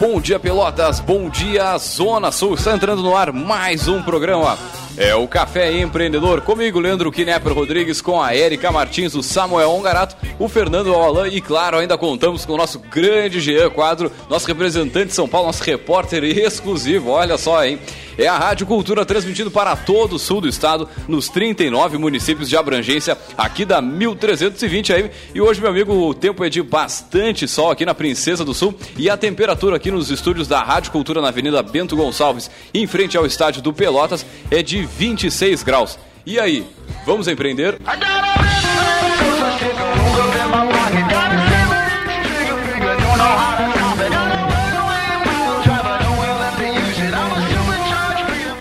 Bom dia, Pelotas. Bom dia, Zona Sul. Está entrando no ar mais um programa. É o Café Empreendedor. Comigo, Leandro Knepper Rodrigues, com a Erika Martins, o Samuel Ongarato, o Fernando Alain e, claro, ainda contamos com o nosso grande Jean Quadro, nosso representante de São Paulo, nosso repórter exclusivo. Olha só, hein? É a Rádio Cultura transmitindo para todo o sul do estado, nos 39 municípios de abrangência aqui da 1320 AM. E hoje, meu amigo, o tempo é de bastante sol aqui na Princesa do Sul e a temperatura aqui nos estúdios da Rádio Cultura na Avenida Bento Gonçalves, em frente ao estádio do Pelotas, é de 26 graus. E aí, vamos empreender?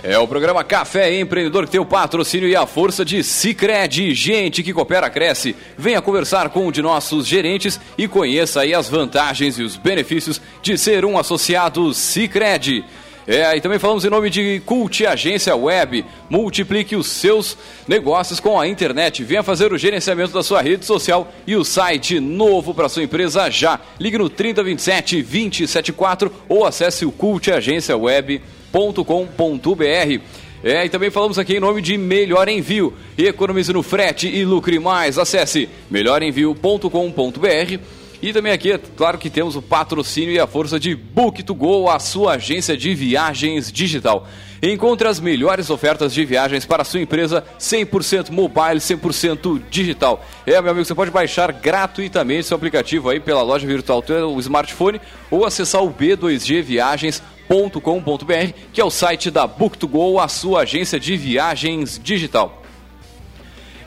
É o programa Café Empreendedor que tem o patrocínio e a força de Cicred. Gente que coopera, cresce. Venha conversar com um de nossos gerentes e conheça aí as vantagens e os benefícios de ser um associado Cicred. É, e também falamos em nome de Cult Agência Web. Multiplique os seus negócios com a internet. Venha fazer o gerenciamento da sua rede social e o site novo para sua empresa já. Ligue no 3027 274 ou acesse o cultagenciaweb.com.br. É, e também falamos aqui em nome de Melhor Envio. Economize no frete e lucre mais. Acesse melhorenvio.com.br e também aqui, é claro que temos o patrocínio e a força de Book2Go, a sua agência de viagens digital. Encontre as melhores ofertas de viagens para a sua empresa 100% mobile, 100% digital. É, meu amigo, você pode baixar gratuitamente seu aplicativo aí pela loja virtual do smartphone ou acessar o b2gviagens.com.br, que é o site da Book2Go, a sua agência de viagens digital.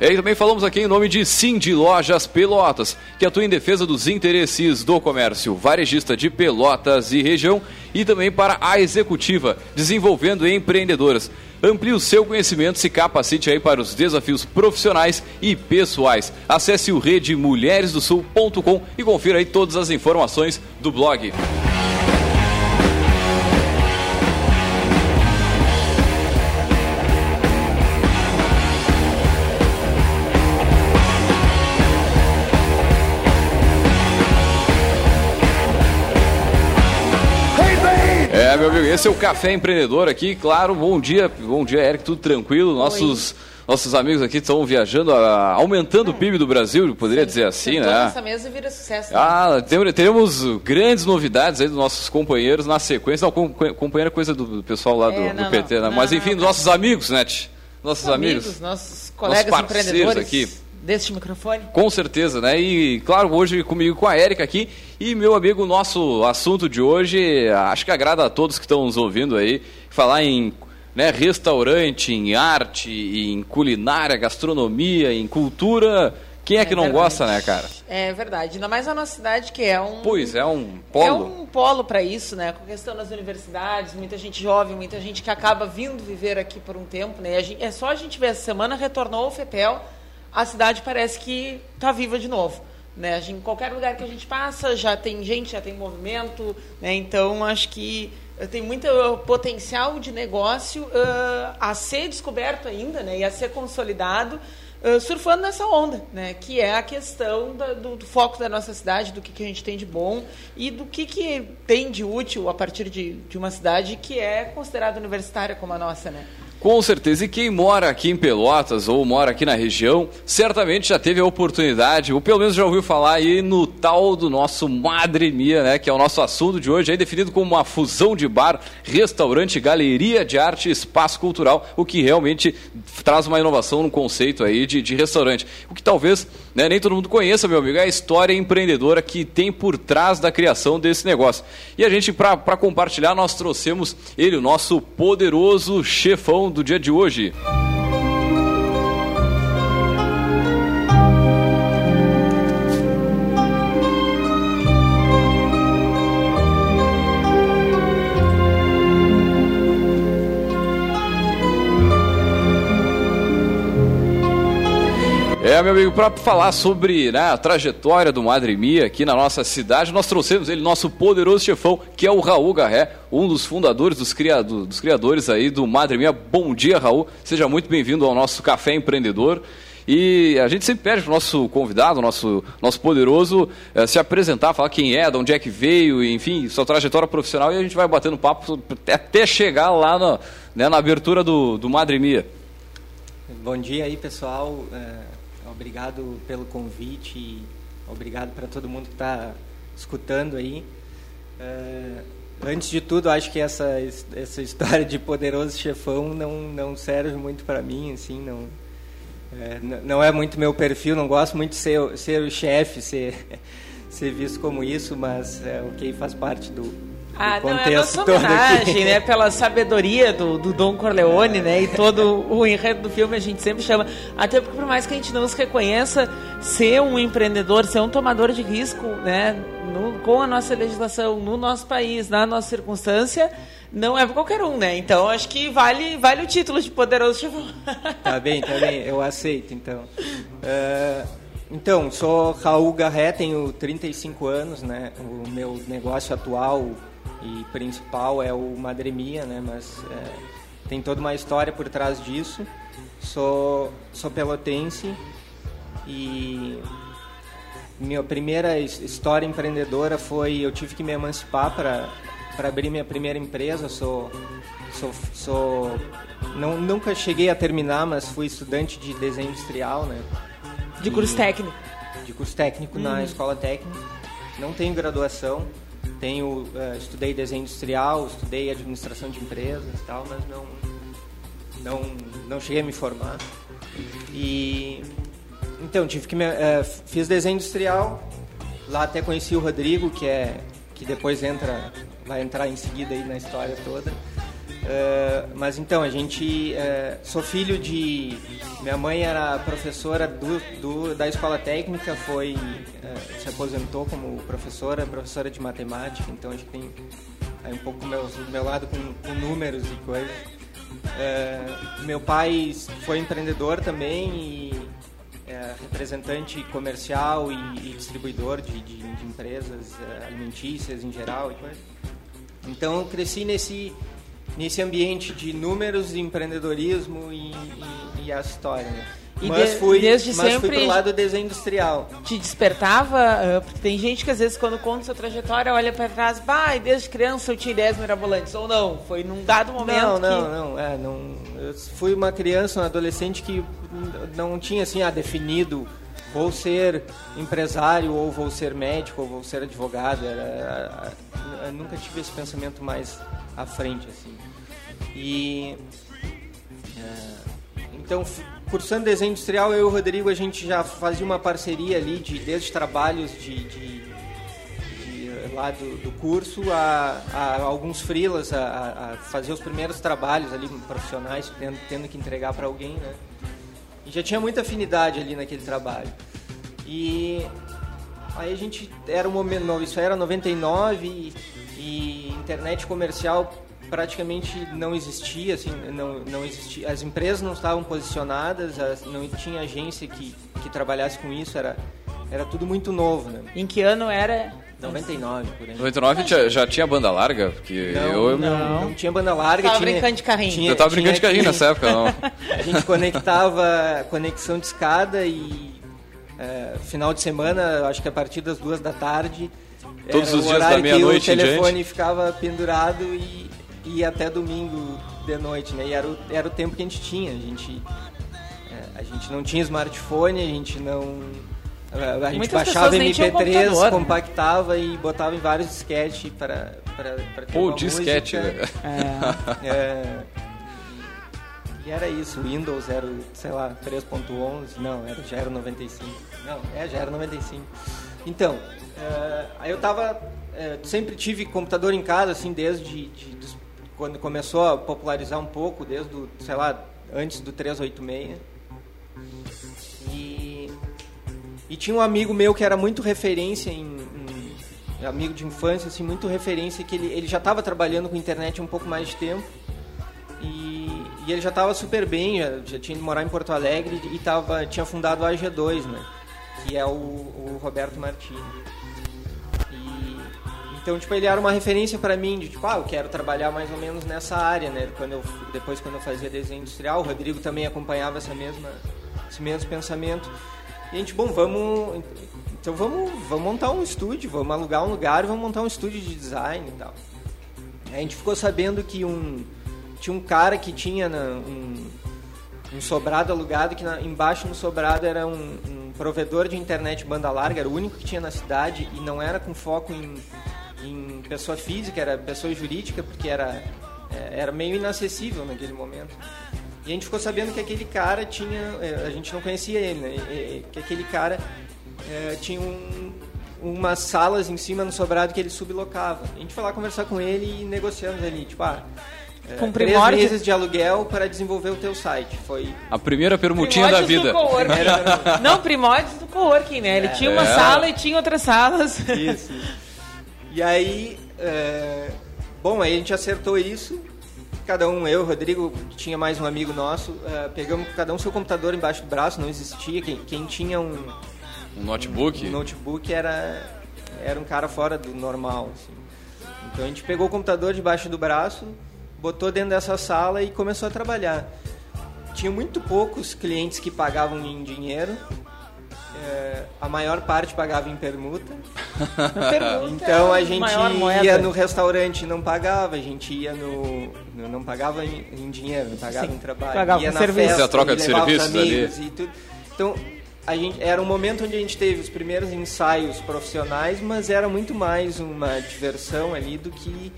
E também falamos aqui em nome de Cindy Lojas Pelotas, que atua em defesa dos interesses do comércio varejista de Pelotas e região e também para a executiva, desenvolvendo empreendedoras. Amplie o seu conhecimento, se capacite aí para os desafios profissionais e pessoais. Acesse o redemulheresdosul.com e confira aí todas as informações do blog. Amigo, esse é o Café Empreendedor aqui. Claro, bom dia, bom dia, Eric, tudo tranquilo? Nossos, nossos amigos aqui estão viajando, a, aumentando é. o PIB do Brasil, poderia Sim, dizer assim, né? Essa mesa vira sucesso. Né? Ah, teremos grandes novidades aí dos nossos companheiros na sequência. Não, companheiro é coisa do, pessoal lá do, é, não, do PT, né? Não, Mas enfim, dos nossos amigos, né? Nossos amigos, amigos nossos colegas nossos empreendedores aqui deste microfone? Com certeza, né? E claro, hoje comigo com a Érica aqui. E meu amigo, nosso assunto de hoje, acho que agrada a todos que estão nos ouvindo aí, falar em né, restaurante, em arte, em culinária, gastronomia, em cultura. Quem é, é que não verdade. gosta, né, cara? É verdade. Ainda mais a nossa cidade, que é um. Pois, é um polo. É um polo para isso, né? Com a questão das universidades, muita gente jovem, muita gente que acaba vindo viver aqui por um tempo, né? Gente, é só a gente ver, essa semana retornou o FEPEL a cidade parece que está viva de novo. Né? Em qualquer lugar que a gente passa, já tem gente, já tem movimento. Né? Então, acho que tem muito potencial de negócio uh, a ser descoberto ainda né? e a ser consolidado. Uh, surfando nessa onda, né? que é a questão da, do, do, foco da nossa cidade, do que, que a gente tem de bom e do que, que tem de útil a partir de, de uma cidade que é considerada universitária como a nossa. Né? Com certeza. E quem mora aqui em Pelotas ou mora aqui na região, certamente já teve a oportunidade, ou pelo menos já ouviu falar aí no tal do nosso Madre Mia, né? Que é o nosso assunto de hoje, aí definido como uma fusão de bar, restaurante, galeria de arte e espaço cultural, o que realmente traz uma inovação no conceito aí de, de restaurante. O que talvez né, nem todo mundo conheça, meu amigo, é a história empreendedora que tem por trás da criação desse negócio. E a gente, para compartilhar, nós trouxemos ele, o nosso poderoso chefão do dia de hoje. É, meu amigo, para falar sobre né, a trajetória do Madre Mia aqui na nossa cidade, nós trouxemos ele, nosso poderoso chefão, que é o Raul Garré, um dos fundadores, dos, criado, dos criadores aí do Madre Mia. Bom dia, Raul. Seja muito bem-vindo ao nosso Café Empreendedor. E a gente sempre pede para o nosso convidado, nosso, nosso poderoso, eh, se apresentar, falar quem é, de onde é que veio, enfim, sua trajetória profissional, e a gente vai batendo papo até chegar lá no, né, na abertura do, do Madre Mia. Bom dia aí, pessoal. É, obrigado pelo convite e obrigado para todo mundo que está escutando aí. É, antes de tudo, acho que essa, essa história de poderoso chefão não, não serve muito para mim, assim, não, é, não é muito meu perfil, não gosto muito de ser, ser o chefe, ser, ser visto como isso, mas é o que faz parte do, ah, não, é a nossa homenagem, né? Pela sabedoria do, do Dom Corleone, né? E todo o enredo do filme a gente sempre chama. Até porque, por mais que a gente não se reconheça, ser um empreendedor, ser um tomador de risco, né? No, com a nossa legislação, no nosso país, na nossa circunstância, não é para qualquer um, né? Então, acho que vale, vale o título de poderoso chefão. Tá bem, tá bem. Eu aceito, então. Uh, então, sou Raul Garré, tenho 35 anos, né? O meu negócio atual e principal é o Madremia, né? Mas é, tem toda uma história por trás disso. Sou, sou pelotense e minha primeira história empreendedora foi eu tive que me emancipar para para abrir minha primeira empresa. Sou sou, sou não, nunca cheguei a terminar, mas fui estudante de desenho industrial, né? De curso técnico. De curso técnico na uhum. escola técnica. Não tenho graduação tenho, uh, estudei desenho industrial, estudei administração de empresas e tal, mas não, não, não cheguei a me formar. E então tive que me, uh, fiz desenho industrial. Lá até conheci o Rodrigo, que é que depois entra, vai entrar em seguida aí na história toda. Uh, mas então, a gente. Uh, sou filho de. Minha mãe era professora do, do da escola técnica, foi. Uh, se aposentou como professora, professora de matemática, então a gente tem aí um pouco meu, meu lado com, com números e coisas. meu pai foi empreendedor também e representante comercial e, e distribuidor de, de, de empresas alimentícias em geral e coisas. Então cresci nesse nesse ambiente de números, empreendedorismo e, e, e a história. Né? E mas de, fui, desde mas sempre fui pro lado do desenho industrial. Te despertava? Uh, porque tem gente que às vezes quando conta sua trajetória olha para trás, bah, desde criança eu tinha ideias mirabolantes. Ou não, foi num dado momento Não, não, que... não, é, não. Eu fui uma criança, um adolescente que não tinha assim, ah, definido vou ser empresário ou vou ser médico ou vou ser advogado. Era, eu nunca tive esse pensamento mais à frente assim. E é, então cursando desenho industrial eu e o Rodrigo a gente já fazia uma parceria ali de desde trabalhos de, de, lá do, do, curso a, a alguns freelas a, a, fazer os primeiros trabalhos ali profissionais tendo, tendo que entregar para alguém, né? Já tinha muita afinidade ali naquele trabalho. E aí a gente era um momento, isso era 99 e, e internet comercial praticamente não existia, assim, não, não existia, as empresas não estavam posicionadas, as, não tinha agência que, que trabalhasse com isso, era, era tudo muito novo, né? Em que ano era? 99, por aí. 99 já, já tinha banda larga? Porque não, eu... não, não tinha banda larga. Tava tinha, brincando de carrinho. Tinha, eu tava brincando de carrinho que, nessa época, não. A gente conectava conexão de escada e é, final de semana, acho que a partir das duas da tarde... Todos os dias da meia-noite O telefone ficava pendurado e e até domingo de noite, né? E era o, era o tempo que a gente tinha. A gente, é, a gente não tinha smartphone, a gente não. A, gente Muitas baixava MP3, compactava e botava em vários disquetes para para Pô, disquete, né? É, é, e era isso, o Windows era, sei lá, 3.11, não, era, já era 95. Não, é, já era 95. Então, é, aí eu tava, é, sempre tive computador em casa, assim, desde de, dos quando começou a popularizar um pouco, desde, o, sei lá, antes do 386. E, tinha um amigo meu que era muito referência em, em amigo de infância, assim, muito referência, que ele, ele já estava trabalhando com internet há um pouco mais de tempo. E, e ele já estava super bem, já, já tinha ido morar em Porto Alegre e tava, tinha fundado a AG2, né? Que é o, o Roberto Martins. Então, tipo, ele era uma referência para mim de tipo, ah, eu quero trabalhar mais ou menos nessa área, né? Quando eu, depois quando eu fazia desenho industrial, o Rodrigo também acompanhava essa mesma esse mesmo pensamento. E a gente, bom, vamos. Então vamos, vamos montar um estúdio, vamos alugar um lugar e vamos montar um estúdio de design e tal. A gente ficou sabendo que um, tinha um cara que tinha na, um, um sobrado alugado, que na, embaixo no sobrado era um, um, provedor de internet banda larga, era o único que tinha na cidade e não era com foco em, em pessoa física, era pessoa jurídica, porque era, é, era meio inacessível naquele momento. E a gente ficou sabendo que aquele cara tinha, é, a gente não conhecia ele, né? que aquele cara é, tinha um, umas salas em cima no sobrado que ele sublocava. A gente foi lá conversar com ele e negociamos ali, tipo, ah, é, Com três meses de aluguel para desenvolver o teu site. Foi a primeira permutinha da vida. Não, primórdios do coworking, né? Ele é. tinha uma é. sala e tinha outras salas. Isso. E aí, é... bom, aí a gente acertou isso. Cada um, eu, Rodrigo, tinha mais um amigo nosso, uh, pegamos cada um seu computador embaixo do braço, não existia. Quem, quem tinha um, um notebook, um notebook era era um cara fora do normal. Assim. Então a gente pegou o computador debaixo do braço, botou dentro dessa sala e começou a trabalhar. Tinha muito poucos clientes que pagavam em dinheiro. É, a maior parte pagava em permuta. permuta então a gente ia no restaurante não pagava, a gente ia no. Não pagava em, em dinheiro, não pagava Sim, em trabalho. Pagava ia na serviço. festa, a troca de serviços ali. E tudo. Então, a gente, era um momento onde a gente teve os primeiros ensaios profissionais, mas era muito mais uma diversão ali do que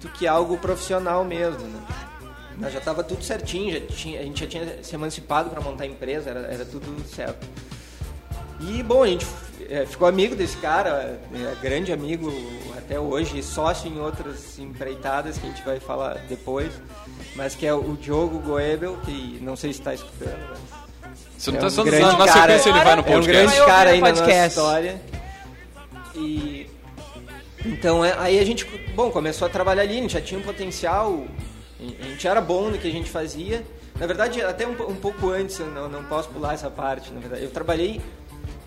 do que algo profissional mesmo, né? Mas já estava tudo certinho, já tinha, a gente já tinha se emancipado para montar a empresa, era, era tudo certo. E, bom, a gente é, ficou amigo desse cara, é, grande amigo até hoje, sócio em outras empreitadas que a gente vai falar depois, mas que é o Diogo Goebel, que não sei se está escutando, mas... Você não está é um grande na cara, sequência ele vai no podcast. É um grande cara aí na nossa história. E então é, aí a gente, bom, começou a trabalhar ali, a gente já tinha um potencial, a gente era bom no que a gente fazia. Na verdade, até um, um pouco antes, eu não, não posso pular essa parte, na verdade. Eu trabalhei,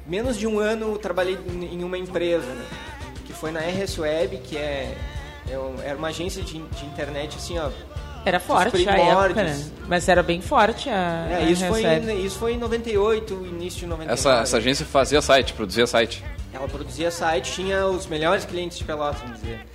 menos de um ano, trabalhei em uma empresa, né? que foi na RS Web, que é, é era uma agência de, de internet, assim, ó, era forte a época, né? Mas era bem forte a. É, isso, foi em, isso foi em 98, início de 99. Essa, essa agência fazia site, produzia site. Ela produzia site, tinha os melhores clientes de Pelotas, vamos dizer.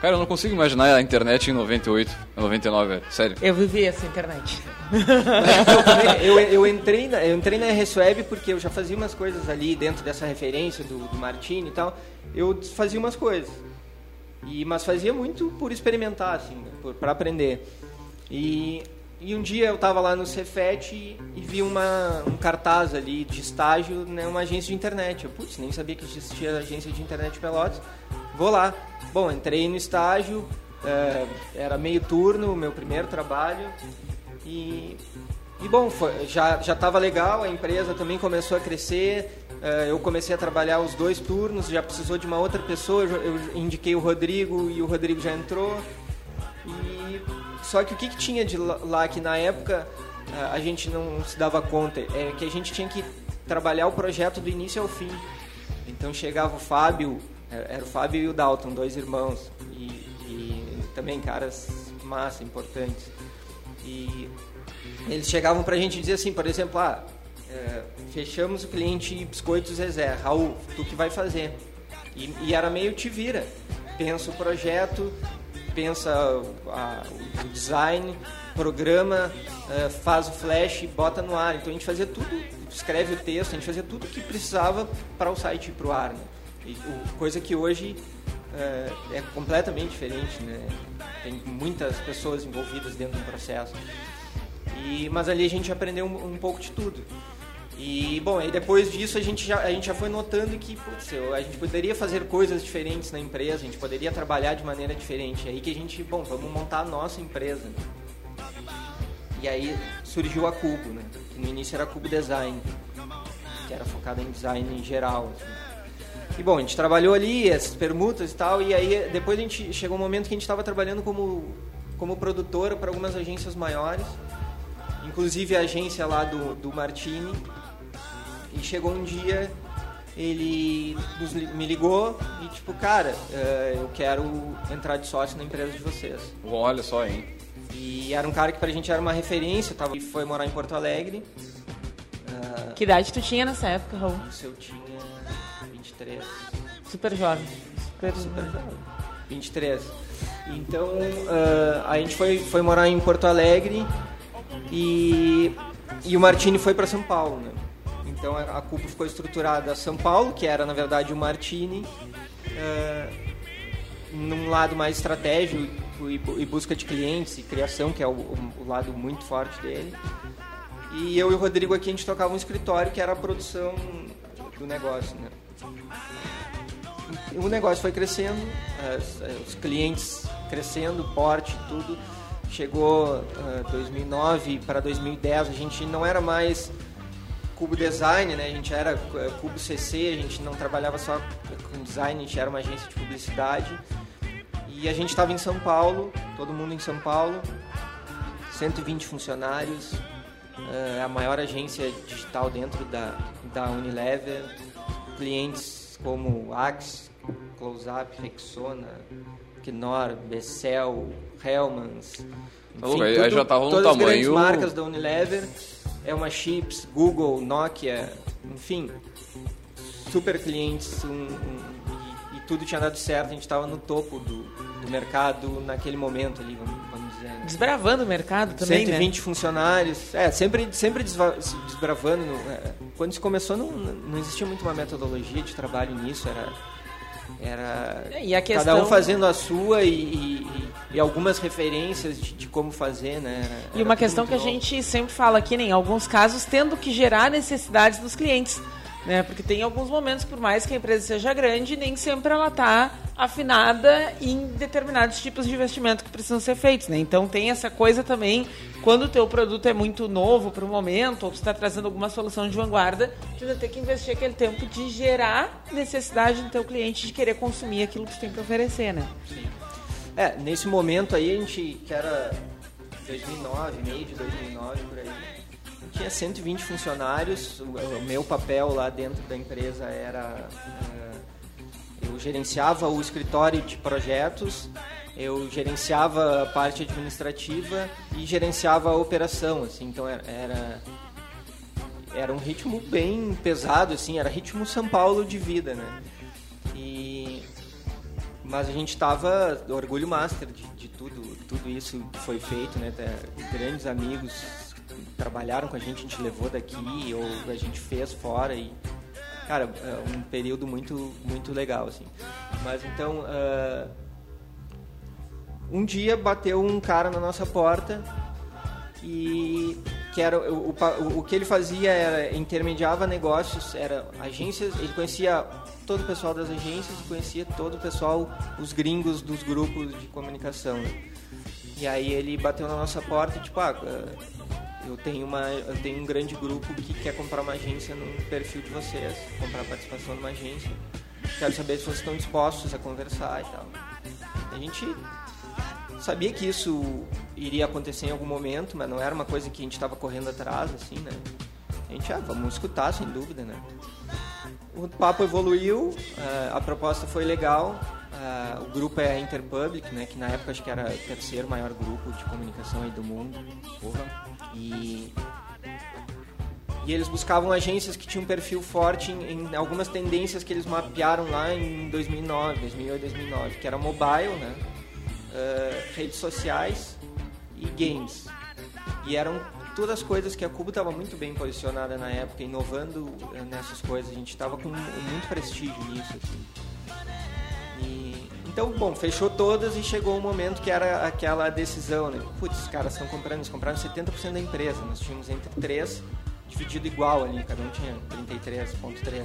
Cara, eu não consigo imaginar a internet em 98, 99, sério. Eu vivi essa internet. eu, eu, entrei na, eu entrei na RSWeb porque eu já fazia umas coisas ali dentro dessa referência do, do Martini e tal. Eu fazia umas coisas. E, mas fazia muito por experimentar, assim, né, para aprender. E, e um dia eu estava lá no Cefet e, e, vi uma, um cartaz ali de estágio numa né, agência de internet. Eu, putz, nem sabia que existia agência de internet Pelotas. Vou lá. Bom, entrei no estágio, é, era meio turno, meu primeiro trabalho. E, e bom, foi, já estava legal, a empresa também começou a crescer. É, eu comecei a trabalhar os dois turnos, já precisou de uma outra pessoa. Eu, indiquei o Rodrigo e o Rodrigo já entrou. E só que o que, que tinha de lá que na época a gente não se dava conta é que a gente tinha que trabalhar o projeto do início ao fim. Então chegava o Fábio, era o Fábio e o Dalton, dois irmãos, e, e também caras massa, importantes. E eles chegavam pra gente dizer assim, por exemplo, ah, é, fechamos o cliente Biscoitos Zezé, Raul, tu que vai fazer. E, e era meio te vira. Pensa o projeto, pensa a, o design, programa, uh, faz o flash, bota no ar. Então a gente fazia tudo, escreve o texto, a gente fazia tudo que precisava para o site ir para o ar. Né? Coisa que hoje uh, é completamente diferente, né? Tem muitas pessoas envolvidas dentro do processo. E, mas ali a gente aprendeu um, um pouco de tudo. E, bom, aí depois disso a gente já, a gente já foi notando que putz, a gente poderia fazer coisas diferentes na empresa, a gente poderia trabalhar de maneira diferente. É aí que a gente, bom, vamos montar a nossa empresa. E aí surgiu a Cubo, né? Que no início era Cubo Design, que era focada em design em geral. Assim. E bom, a gente trabalhou ali, essas permutas e tal, e aí depois a gente chegou um momento que a gente estava trabalhando como, como produtora para algumas agências maiores, inclusive a agência lá do, do Martini, e chegou um dia, ele nos, me ligou e tipo, cara, uh, eu quero entrar de sócio na empresa de vocês. Olha só, hein? E era um cara que pra gente era uma referência, tava, foi morar em Porto Alegre. Que idade tu tinha nessa época, Raul? Isso eu tinha 23. Super jovem. Super, Super jovem. 23. Então, uh, a gente foi, foi morar em Porto Alegre e, e o Martini foi para São Paulo, né? Então a, a Cubo ficou estruturada São Paulo, que era na verdade o Martini, uh, num lado mais estratégico e, e, busca de clientes e criação, que é o, o, lado muito forte dele. E eu e o Rodrigo aqui a gente tocava um escritório que era a produção do negócio, né? O negócio foi crescendo, os clientes crescendo, porte, tudo. Chegou uh, 2009 para 2010, a gente não era mais Cubo Design, né? A gente era uh, Cubo CC, a gente não trabalhava só com design, a gente era uma agência de publicidade. E a gente estava em São Paulo, todo mundo em São Paulo, 120 funcionários, uh, a maior agência digital dentro da, da Unilever, clientes como Axe, Close-Up, Rexona, Knorr, Bessel, Hellmans. Enfim, aí, tudo, já tava no todas tamanho... as grandes marcas da Unilever, Elma Chips, Google, Nokia, enfim, super clientes um, um, e, e, tudo tinha dado certo, a gente estava no topo do, do mercado naquele momento ali, vamos? Desbravando o mercado também, 120 né? funcionários, é, sempre, sempre desbravando. É, quando isso começou não, não existia muito uma metodologia de trabalho nisso, era era é, e a questão... cada um fazendo a sua e, e, e algumas referências de, de, como fazer, né? Era, e uma questão que novo. a gente sempre fala aqui, né, em alguns casos, tendo que gerar necessidades dos clientes. Né? Porque tem alguns momentos, por mais que a empresa seja grande, nem sempre ela está afinada em determinados tipos de investimento que precisam ser feitos. Né? Então tem essa coisa também, quando o teu produto é muito novo para o momento, ou você está trazendo alguma solução de vanguarda, tu vai ter que investir aquele tempo de gerar necessidade do teu cliente de querer consumir aquilo que tu tem para oferecer. Né? Sim. É, nesse momento aí, a gente, que era 2009, meio de 2009, por aí, tinha 120 funcionários. O, meu papel lá dentro da empresa era. Uh, eu gerenciava o escritório de projetos, eu gerenciava a parte administrativa e gerenciava a operação. Assim, então era. Era um ritmo bem pesado, assim, era ritmo São Paulo de vida, né? E, mas a gente estava orgulho master de, de, tudo, tudo isso que foi feito, né? Grandes amigos trabalharam com a gente, a gente levou daqui ou a gente fez fora e cara, é um período muito muito legal assim. Mas então uh, um dia bateu um cara na nossa porta e que era o, o, o que ele fazia era intermediava negócios, era agências, ele conhecia todo o pessoal das agências e conhecia todo o pessoal, os gringos dos grupos de comunicação. Né? E aí ele bateu na nossa porta e tipo, ah, eu tenho, uma, eu tenho um grande grupo que quer comprar uma agência no perfil de vocês, comprar participação numa agência. Quero saber se vocês estão dispostos a conversar e tal. A gente sabia que isso iria acontecer em algum momento, mas não era uma coisa que a gente estava correndo atrás, assim, né? A gente, ah, vamos escutar, sem dúvida, né? O papo evoluiu, eh, a proposta foi legal, Uh, o grupo é a Interpublic, né, que na época acho que era o terceiro maior grupo de comunicação aí do mundo. Porra. E, e eles buscavam agências que tinham um perfil forte em, em, algumas tendências que eles mapearam lá em 2009, 2008, 2009, que era mobile, né, uh, redes sociais e games. E eram todas as coisas que a Cubo estava muito bem posicionada na época, inovando eh, nessas coisas. A gente estava com muito prestígio nisso. Assim. Então, bom, fechou todas e chegou o momento que era aquela decisão, né? Putz, os caras estão comprando, eles compraram 70% da empresa. Nós tínhamos entre três, dividido igual ali, cada um tinha 33,3.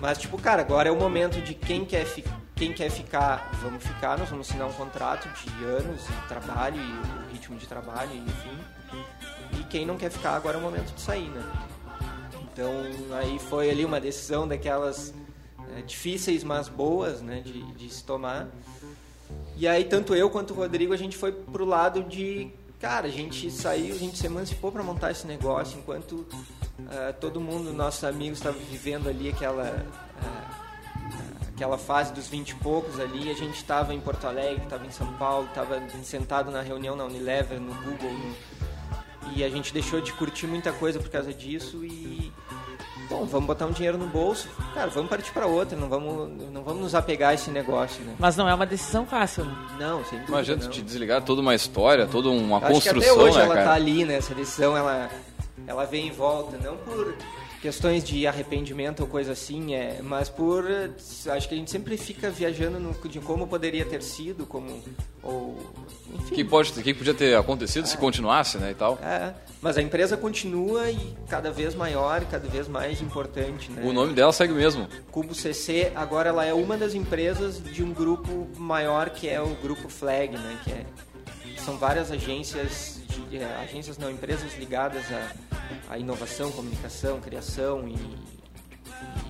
Mas, tipo, cara, agora é o momento de quem quer, quem quer ficar, vamos ficar, nós vamos assinar um contrato de anos de trabalho e o ritmo de trabalho, enfim. E quem não quer ficar, agora é o momento de sair, né? Então, aí foi ali uma decisão daquelas é, difíceis, mas boas, né, de, de se tomar. E aí, tanto eu quanto o Rodrigo, a gente foi pro lado de, cara, a gente saiu, a gente se emancipou para montar esse negócio, enquanto uh, todo mundo, nossos amigos, estava vivendo ali aquela, uh, aquela fase dos 20 e poucos ali, a gente estava em Porto Alegre, estava em São Paulo, estava sentado na reunião na Unilever, no Google, e a gente deixou de curtir muita coisa por causa disso e bom, vamos botar um dinheiro no bolso, cara, vamos partir para outra, não vamos, não vamos nos apegar a esse negócio, né? Mas não é uma decisão fácil, né? Não, sem dúvida. Imagina não. te desligar toda uma história, toda uma Acho que construção, até hoje né, ela cara? tá ali, né? Essa decisão, ela, ela vem em volta, não por questões de arrependimento ou coisa assim, é, mas por eh, acho que a gente sempre fica viajando no, de como poderia ter sido, como ou enfim. que pode, que podia ter acontecido se continuasse, né, e tal. É, mas a empresa continua e cada vez maior, e cada vez mais importante, né? O nome dela segue o mesmo. Cubo CC agora ela é uma das empresas de um grupo maior que é o grupo Flag, né? Que é, são várias agências, de, é, agências não empresas ligadas à, à inovação, comunicação, criação e,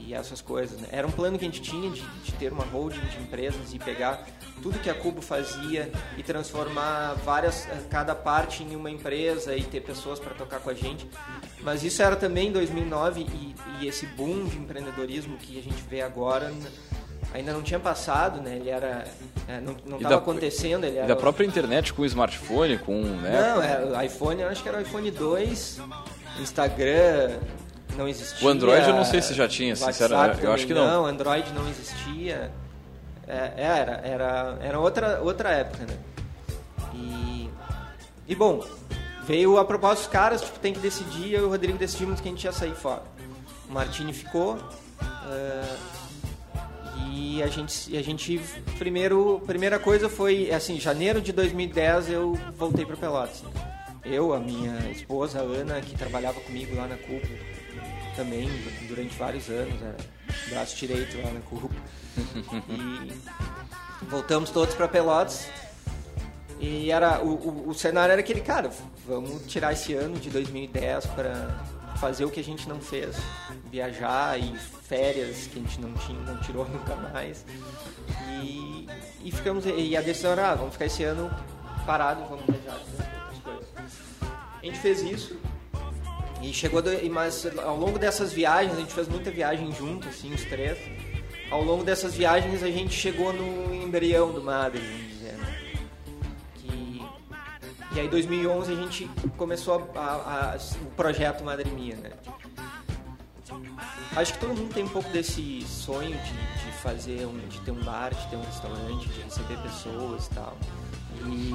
e essas coisas. Né? Era um plano que a gente tinha de, de ter uma holding de empresas e pegar tudo que a Cubo fazia e transformar várias eh, cada parte em uma empresa e ter pessoas para tocar com a gente. Mas isso era também em 2009 e, e esse boom de empreendedorismo que a gente vê agora n- ainda não tinha passado, né? Ele era eh, não estava acontecendo, ele E era da própria internet com o smartphone, com, né? não, era o iPhone, eu acho que era o iPhone 2, Instagram não existia. O Android eu não sei se já tinha, sinceramente, eu acho que não. Não, Android não existia. É, era, era, era outra, outra época, né? E, e bom, veio a proposta dos caras, tipo, tem que decidir, eu e o Rodrigo decidimos que a gente ia sair fora. O Martini ficou. eh, e a gente, a gente primeiro, primeira coisa foi assim, janeiro de 2010 eu voltei para Pelotas. Eu, a minha esposa a Ana, que trabalhava comigo lá na Cubo, também durante vários anos, era braço direito lá na Cubo. E voltamos todos para Pelotas. E era o, o, o cenário era aquele, cara, vamos tirar esse ano de 2010 para fazer o que a gente não fez, viajar e férias que a gente não tinha, não tirou nunca mais. E, e ficamos e a decisão era, ah, vamos ficar esse ano parado, vamos viajar, outras coisas. A gente fez isso. E chegou, do, mas ao longo dessas viagens, a gente fez muita viagem junto, assim, os três. Ao longo dessas viagens, a gente chegou no embrião do Madre, e aí, em 2011, a gente começou a, a- a- o projeto Madre Mia, né? Acho que todo mundo tem um pouco desse sonho de, de fazer, um, de ter um bar, de ter um restaurante, de receber pessoas e tal. E,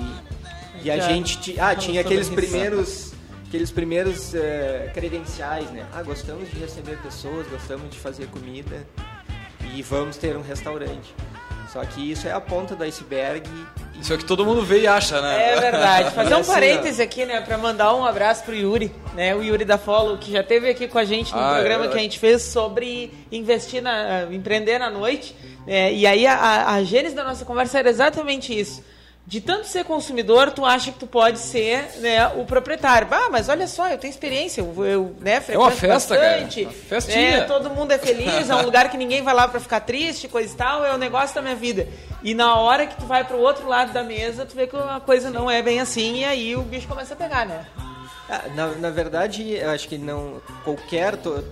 e a Já gente ah, tinha aqueles primeiros aqueles primeiros eh, credenciais, né? Ah, gostamos de receber pessoas, gostamos de fazer comida e vamos ter um restaurante. Só que isso é a ponta do iceberg. E, Isso é o que todo mundo vê e acha, né? É verdade. Fazer um Assim, parêntese aqui, né, pra mandar um abraço pro Yuri, né, o Yuri da Follow, que já esteve aqui com a gente no Ah, é programa verdade. que a gente fez sobre investir na, empreender na noite. né, e aí a, a, a gênese da nossa conversa era exatamente isso. De tanto ser consumidor, tu acha que tu pode ser né, o proprietário. Ah, mas olha só, eu tenho experiência, eu, eu né, frequento festa, cara. bastante, Uma festinha. né, todo mundo é feliz, é um lugar que ninguém vai lá pra ficar triste, coisa e tal, é o negócio da minha vida. E na hora que tu vai pro outro lado da mesa, tu vê que a coisa não é bem assim, e aí o bicho começa a pegar, né? Ah, na, na verdade, eu acho que não qualquer to, eu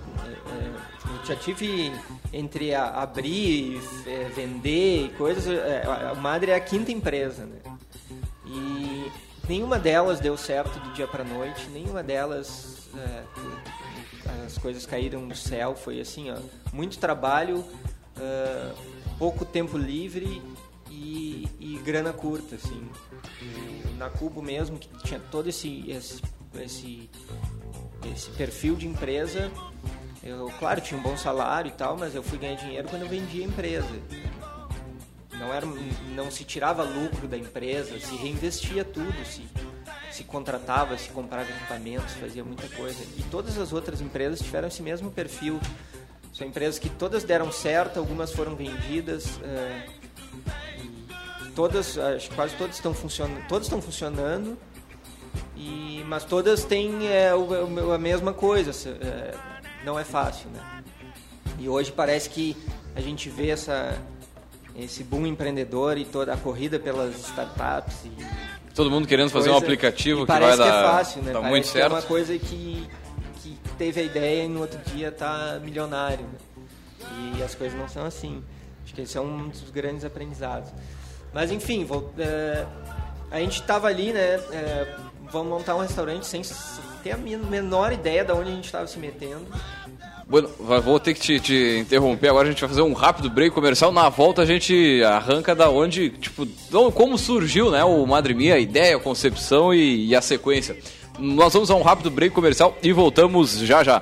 já tive entre a- abrir, eh, vender e coisas. eh, a Madre é a quinta empresa, né? E nenhuma delas deu certo do dia para noite, nenhuma delas eh, as coisas caíram do céu. Foi assim, ó, muito trabalho, eh, pouco tempo livre e, e grana curta, assim. Na Cubo mesmo, que tinha todo esse, esse, esse, esse perfil de empresa, eu, claro, tinha um bom salário e tal, mas eu fui ganhar dinheiro quando eu vendia a empresa. Não, era, não se tirava lucro da empresa, se reinvestia tudo, se, se contratava, se comprava equipamentos, fazia muita coisa. E todas as outras empresas tiveram esse mesmo perfil. São empresas que todas deram certo, algumas foram vendidas. e todas, quase todas estão funcionando, todas estão funcionando. E, mas todas têm é, o- a mesma coisa, é, não é fácil, né? E hoje parece que a gente vê essa, esse boom empreendedor e toda a corrida pelas startups e Todo mundo querendo fazer um coisa- aplicativo que vai dar, que é fácil, né? dar parece muito que é certo. uma coisa que, que teve a ideia e no outro dia tá milionário. Né? E as coisas não são assim. Acho que esse é um dos grandes aprendizados. Mas enfim, vou, é, a gente estava ali, né? é, vamos montar um restaurante sem tem a menor ideia de onde a gente estava se metendo. Bueno, vou ter que te, te, interromper agora. A gente vai fazer um rápido break comercial. Na volta a gente arranca da onde, tipo, como surgiu, né, o Madre Mia, a ideia, a concepção e, e a sequência. Nós vamos a um rápido break comercial e voltamos já já.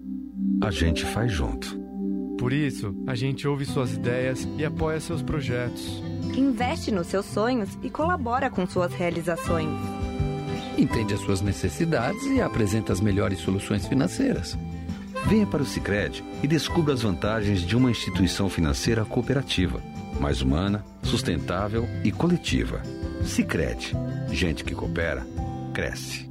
a gente faz junto. Por isso, a gente ouve suas ideias e apoia seus projetos. Investe nos seus sonhos e colabora com suas realizações. Entende as suas necessidades e apresenta as melhores soluções financeiras. Venha para o Sicredi e descubra as vantagens de uma instituição financeira cooperativa, mais humana, sustentável e coletiva. Sicredi, gente que coopera cresce.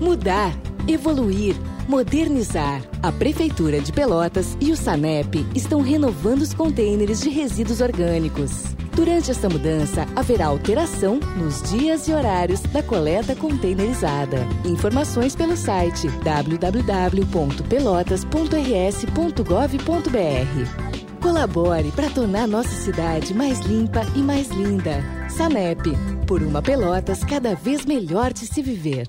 Mudar, evoluir, modernizar. A Prefeitura de Pelotas e o SANEP estão renovando os contêineres de resíduos orgânicos. Durante esta mudança, haverá alteração nos dias e horários da coleta containerizada. Informações pelo site www.pelotas.rs.gov.br. Colabore para tornar nossa cidade mais limpa e mais linda. SANEP, por uma Pelotas cada vez melhor de se viver.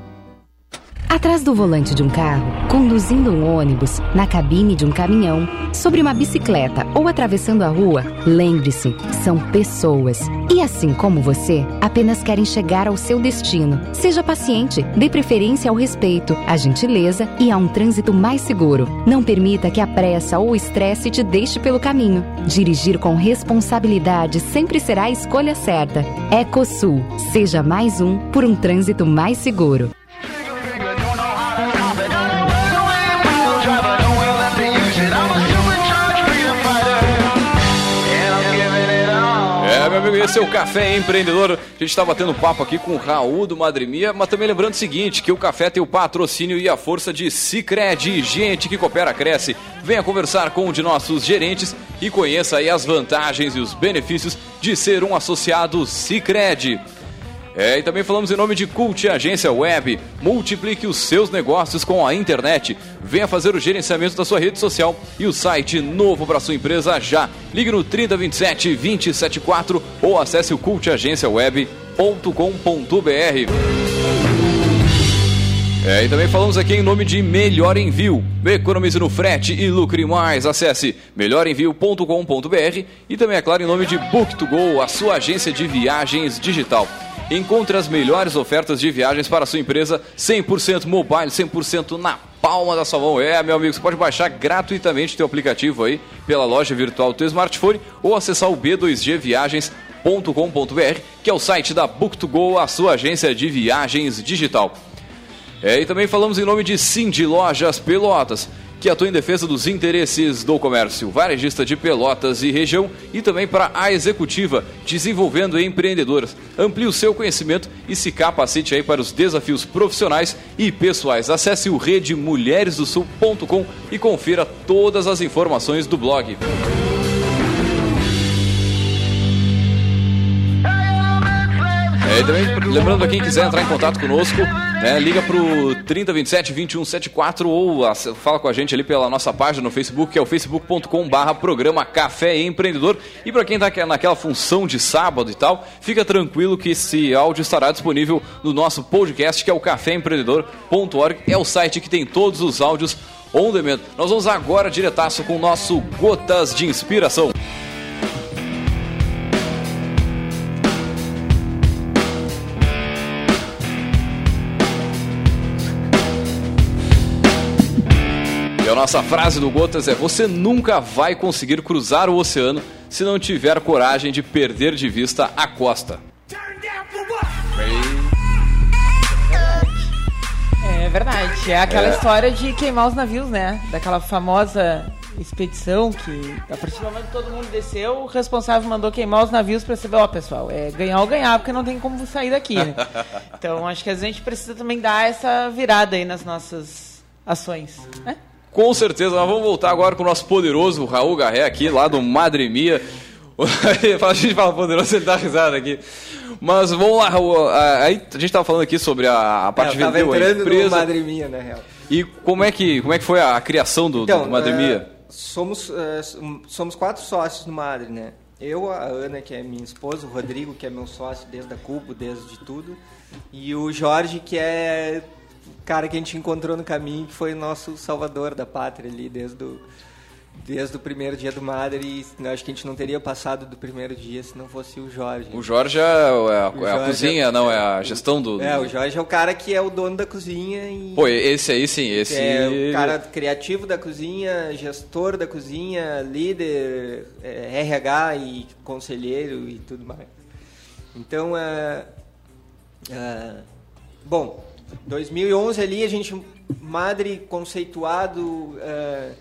Atrás do volante de um carro, conduzindo um ônibus, na cabine de um caminhão, sobre uma bicicleta ou atravessando a rua, lembre-se, são pessoas. E assim como você, apenas querem chegar ao seu destino. Seja paciente, dê preferência ao respeito, à gentileza e a um trânsito mais seguro. Não permita que a pressa ou o estresse te deixe pelo caminho. Dirigir com responsabilidade sempre será a escolha certa. Ecosul, seja mais um por um trânsito mais seguro. Amigo, esse é o Café Empreendedor. A gente está batendo papo aqui com o Raul do Madremia, mas também lembrando o seguinte, que o café tem o patrocínio e a força de Cicred, gente que coopera, cresce. Venha conversar com um de nossos gerentes e conheça aí as vantagens e os benefícios de ser um associado Cicred. É, e também falamos em nome de Cult Agência Web. Multiplique os seus negócios com a internet. Venha fazer o gerenciamento da sua rede social e o site novo para sua empresa já. Ligue no 3027 274 ou acesse o cultagenciaweb.com.br. É, e também falamos aqui em nome de Melhor Envio. Economize no frete e lucre mais. Acesse melhorenvio.com.br e também, é claro, em nome de Book2Go, a sua agência de viagens digital. Encontre as melhores ofertas de viagens para a sua empresa 100% mobile, 100% na palma da sua mão. É, meu amigo, você pode baixar gratuitamente o teu aplicativo aí pela loja virtual do teu smartphone ou acessar o b2gviagens.com.br, que é o site da Book2Go, a sua agência de viagens digital. É, e também falamos em nome de Cindy Lojas Pelotas que atua em defesa dos interesses do comércio varejista de Pelotas e região e também para a executiva, desenvolvendo empreendedoras. Amplie o seu conhecimento e se capacite aí para os desafios profissionais e pessoais. Acesse o redemulheresdosul.com e confira todas as informações do blog. É, também, lembrando quem quiser entrar em contato conosco, né, liga pro 3027 2174 ou fala com a gente ali pela nossa página no Facebook, que é o facebook.com barra programa Café Empreendedor. E para quem tá naquela função de sábado e tal, fica tranquilo que esse áudio estará disponível no nosso podcast, que é o caféempreendedor.org. É o site que tem todos os áudios on demand. Nós vamos agora diretaço com o nosso Gotas de Inspiração. Nossa frase do Gotas é: Você nunca vai conseguir cruzar o oceano se não tiver coragem de perder de vista a costa. É verdade. É aquela é. história de queimar os navios, né? Daquela famosa expedição que, a partir do momento que todo mundo desceu, o responsável mandou queimar os navios para saber, ó, pessoal, é ganhar ou ganhar, porque não tem como sair daqui, né? Então, acho que a gente precisa também dar essa virada aí nas nossas ações, né? Com certeza, nós vamos voltar agora com o nosso poderoso Raul Garré aqui, lá do Madre Mia. a gente fala poderoso, ele dá risada aqui. Mas vamos lá, Raul. Aí a gente estava falando aqui sobre a, a parte é, de vender a empresa. No Madre Mia, na real. E como é que, como é que foi a criação do, então, do Madre Mia? Uh, somos, uh, somos quatro sócios no Madre, né? Eu, a Ana, que é minha esposa, o Rodrigo, que é meu sócio desde a Cubo, desde tudo, e o Jorge, que é cara que a gente encontrou no caminho, que foi o nosso salvador da pátria ali, desde o, desde o primeiro dia do Madre. E acho que a gente não teria passado do primeiro dia se não fosse o Jorge. O Jorge é, a, é a Jorge cozinha, é, não, é a gestão do, do, É, o Jorge é o cara que é o dono da cozinha. E, Pô, esse aí sim, esse... É o cara criativo da cozinha, gestor da cozinha, líder, é, RH e conselheiro e tudo mais. Então, é, é bom, 2011 ali a gente Madre conceituado, uh,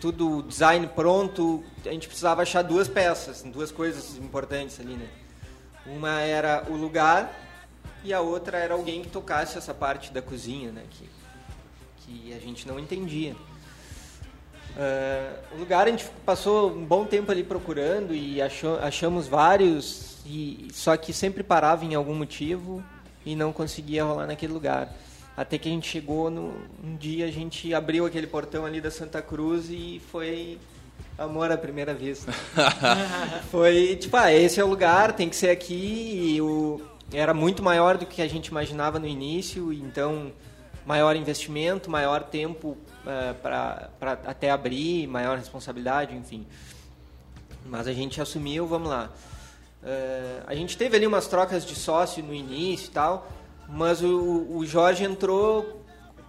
tudo design pronto, a gente precisava achar duas peças, duas coisas importantes ali, né? Uma era o lugar e a outra era alguém que tocasse essa parte da cozinha, né? Que, que a gente não entendia. Uh, o lugar a gente passou um bom tempo ali procurando e achou, achamos vários, e só que sempre parava em algum motivo e não conseguia rolar naquele lugar. Até que a gente chegou no um dia a gente abriu aquele portão ali da Santa Cruz e foi amor à primeira vista. foi tipo, ah, esse é o lugar, tem que ser aqui. E o era muito maior do que a gente imaginava no início, então maior investimento, maior tempo uh, eh, para até abrir, maior responsabilidade, enfim. Mas a gente assumiu, vamos lá. Uh, a gente teve ali umas trocas de sócio no início e tal, mas o, o Jorge entrou,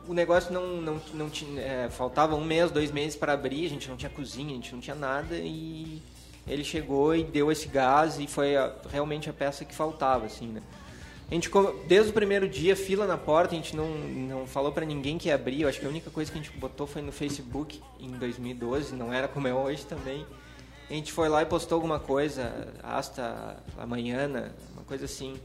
o negócio não, não, não tinha, é, faltava um mês, dois meses para abrir, a gente não tinha cozinha, a gente não tinha nada e ele chegou e deu esse gás e foi a, realmente a peça que faltava, assim, né? A gente, desde o primeiro dia, fila na porta, a gente não, não falou para ninguém que ia abrir. Eu acho que a única coisa que a gente botou foi no Facebook em 2012, não era como é hoje também. A gente foi lá e postou alguma coisa, hasta amanhã, uma coisa assim.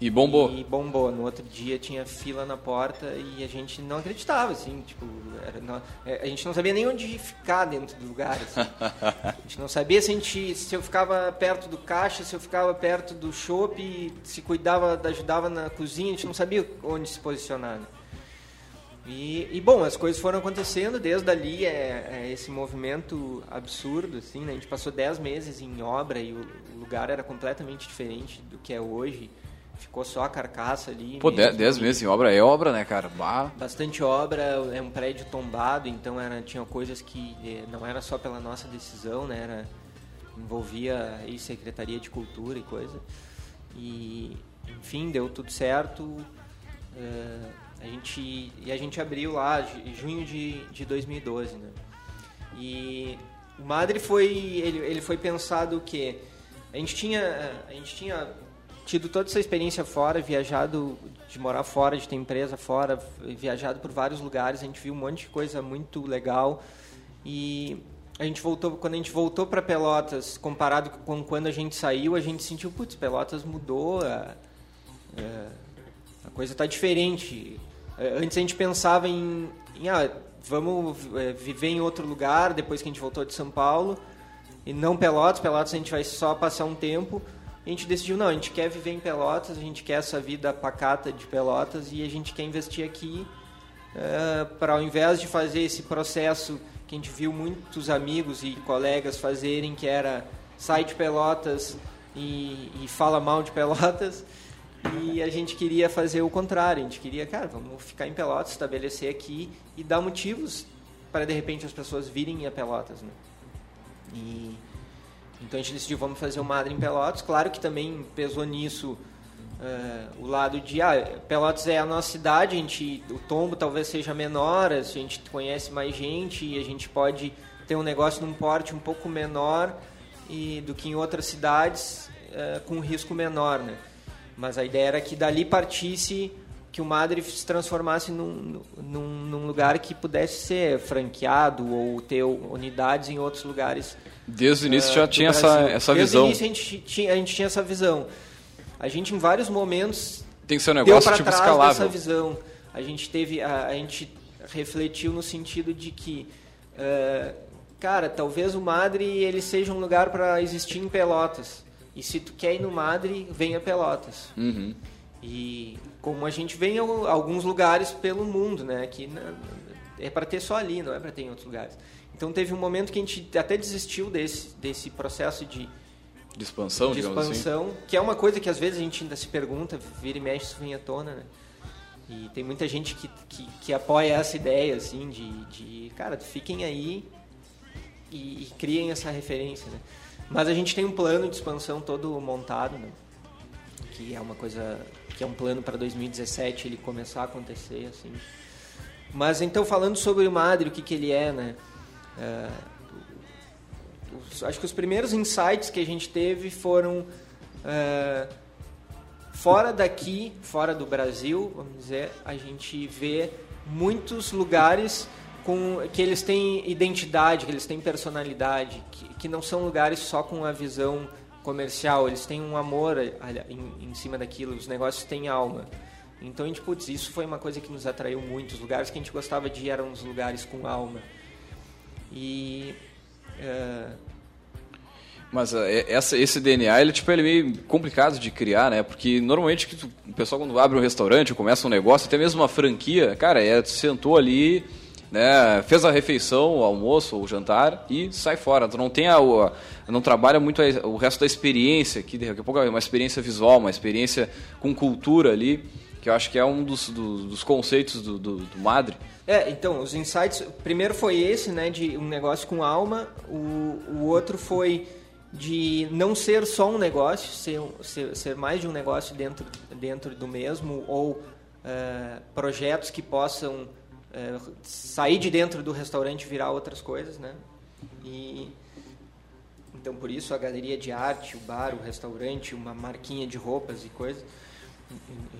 E bombou. E bombou. No outro dia tinha fila na porta e a gente não acreditava, assim, tipo, era, não, é, a gente não sabia nem onde ficar dentro do lugar. Assim. a gente não sabia se, a gente, se eu ficava perto do caixa, se eu ficava perto do shopping, se cuidava, ajudava na cozinha, a gente não sabia onde se posicionar. Né? E, e, bom, as coisas foram acontecendo desde ali, é, é, esse movimento absurdo, assim, né? A gente passou 10 meses em obra e o, o, lugar era completamente diferente do que é hoje. Ficou só a carcaça ali. Pô, 10 meses em obra é obra, né, cara? Bah. Bastante obra, é um prédio tombado, então era, tinha coisas que eh, não era só pela nossa decisão, né? Era, envolvia aí Secretaria de Cultura e coisa. E, enfim, deu tudo certo. Uh, a gente, e a gente abriu lá junho de, de 2012, né? E o Madre foi, ele, ele foi pensado que a gente tinha, a gente tinha tido toda essa experiência fora, viajado, de morar fora, de ter empresa fora, viajado por vários lugares, a gente viu um monte de coisa muito legal e a gente voltou, quando a gente voltou para Pelotas, comparado com quando a gente saiu, a gente sentiu, putz, Pelotas mudou, a, a coisa está diferente. É, antes a gente pensava em, em ah, vamos é, viver em outro lugar depois que a gente voltou de São Paulo e não Pelotas. Pelotas a gente vai só passar um tempo, a gente decidiu, não, a gente quer viver em Pelotas, a gente quer essa vida pacata de Pelotas e a gente quer investir aqui uh, para ao invés de fazer esse processo que a gente viu muitos amigos e colegas fazerem, que era sai de Pelotas e, e fala mal de Pelotas, e a gente queria fazer o contrário, a gente queria, cara, vamos ficar em Pelotas, estabelecer aqui e dar motivos para de repente as pessoas virem a Pelotas, né? E então a gente decidiu vamos fazer o Madre em Pelotas. Claro que também pesou nisso uh, o lado de ah, Pelotas é a nossa cidade, a gente, o tombo talvez seja menor, a gente conhece mais gente e a gente pode ter um negócio num porte um pouco menor e do que em outras cidades uh, com risco menor, né? Mas a ideia era que dali partisse que o Madre se transformasse num, num, num, lugar que pudesse ser franqueado ou ter unidades em outros lugares. Desde o início uh, já tinha essa, essa Desde visão. Desde o início a gente, tinha, a gente tinha essa visão. A gente, em vários momentos, tem que ser um negócio deu tipo trás escalável. dessa visão. A gente teve, a, a gente refletiu no sentido de que, uh, cara, talvez o Madre ele seja um lugar para existir em Pelotas. E se tu quer ir no Madre, venha Pelotas. Uhum. E como a gente vê em alguns lugares pelo mundo, né? Que é para ter só ali, não é para ter em outros lugares. Então teve um momento que a gente até desistiu desse desse processo de de expansão, de assim. expansão, assim. que é uma coisa que às vezes a gente ainda se pergunta, vira e mexe isso vem à tona, né? E tem muita gente que, que, que apoia essa ideia, assim, de, de cara, fiquem aí e, e criem essa referência, né? Mas a gente tem um plano de expansão todo montado, né? que é uma coisa que é um plano para 2017 ele começar a acontecer assim. Mas então falando sobre o Madre, o que que ele é, né? Uh, os, acho que os primeiros insights que a gente teve foram uh, fora daqui, fora do Brasil, vamos dizer, a gente vê muitos lugares com que eles têm identidade, que eles têm personalidade, que, que não são lugares só com a visão comercial, eles têm um amor em, em cima daquilo, os negócios têm alma. Então a gente, putz, isso foi uma coisa que nos atraiu muito. Os lugares que a gente gostava de ir eram os lugares com alma. E. Uh... Mas uh, essa, esse DNA, ele, tipo, ele é meio complicado de criar, né? Porque normalmente o pessoal quando abre um restaurante, começa um negócio, até mesmo uma franquia, cara, é, sentou ali, né, fez a refeição, o almoço, o jantar e sai fora. Tu não tem a, a não trabalha muito a, o resto da experiência, que daqui a pouco é uma experiência visual, uma experiência com cultura ali, que eu acho que é um dos, do, dos conceitos do, do, do, Madre. É, então, os insights, primeiro foi esse, né, de um negócio com alma, o, o outro foi de não ser só um negócio, ser, ser, ser mais de um negócio dentro, dentro do mesmo, ou uh, projetos que possam é, sair de dentro do restaurante e virar outras coisas, né? E então por isso a galeria de arte, o bar, o restaurante, uma marquinha de roupas e coisas.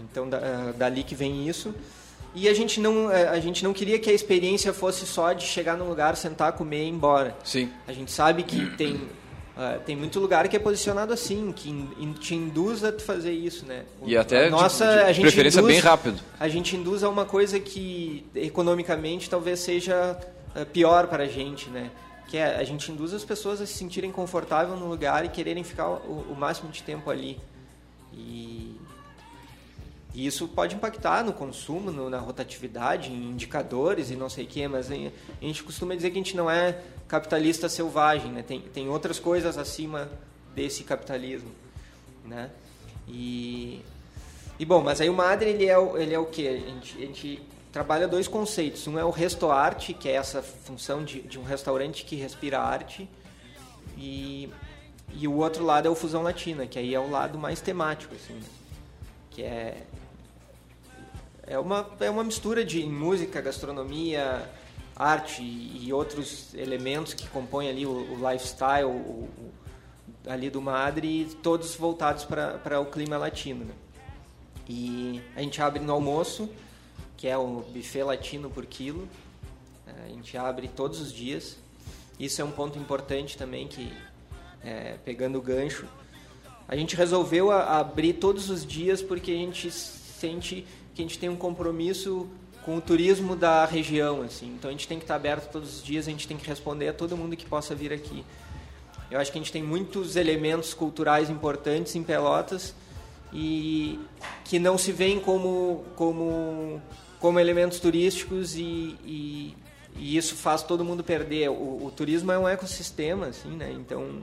Então da, dali que vem isso. E a gente não é, a gente não queria que a experiência fosse só de chegar num lugar, sentar, comer e ir embora. Sim. A gente sabe que tem Uh, tem muito lugar que é posicionado assim, que in, te induz a fazer isso, né? E até a nossa, de, de a gente preferência induz, bem rápido. A gente induz a uma coisa que economicamente talvez seja uh, pior para a gente, né? Que é a gente induz as pessoas a se sentirem confortáveis no lugar e quererem ficar o, o máximo de tempo ali. E, e, isso pode impactar no consumo, no, na rotatividade, em indicadores e não sei o quê, mas a gente costuma dizer que a gente não é capitalista selvagem, né? Tem, tem outras coisas acima desse capitalismo, né? E, e bom, mas aí o Madre ele é o, ele é o que a gente, a gente trabalha dois conceitos. Um é o resto arte, que é essa função de, de um restaurante que respira arte, e, e o outro lado é o fusão latina, que aí é o lado mais temático, assim, que é é uma é uma mistura de música, gastronomia, arte e outros elementos que compõem ali o, o lifestyle o, o, ali do Madre, todos voltados para o clima latino. Né? E a gente abre no almoço, que é o buffet latino por quilo. É, a gente abre todos os dias. Isso é um ponto importante também, que é, pegando o gancho, a gente resolveu a, abrir todos os dias porque a gente sente que a gente tem um compromisso com o turismo da região, assim. Então a gente tem que estar aberto todos os dias, a gente tem que responder a todo mundo que possa vir aqui. Eu acho que a gente tem muitos elementos culturais importantes em Pelotas e que não se veem como, como, como elementos turísticos e, e, e isso faz todo mundo perder. O, o, turismo é um ecossistema, assim, né? Então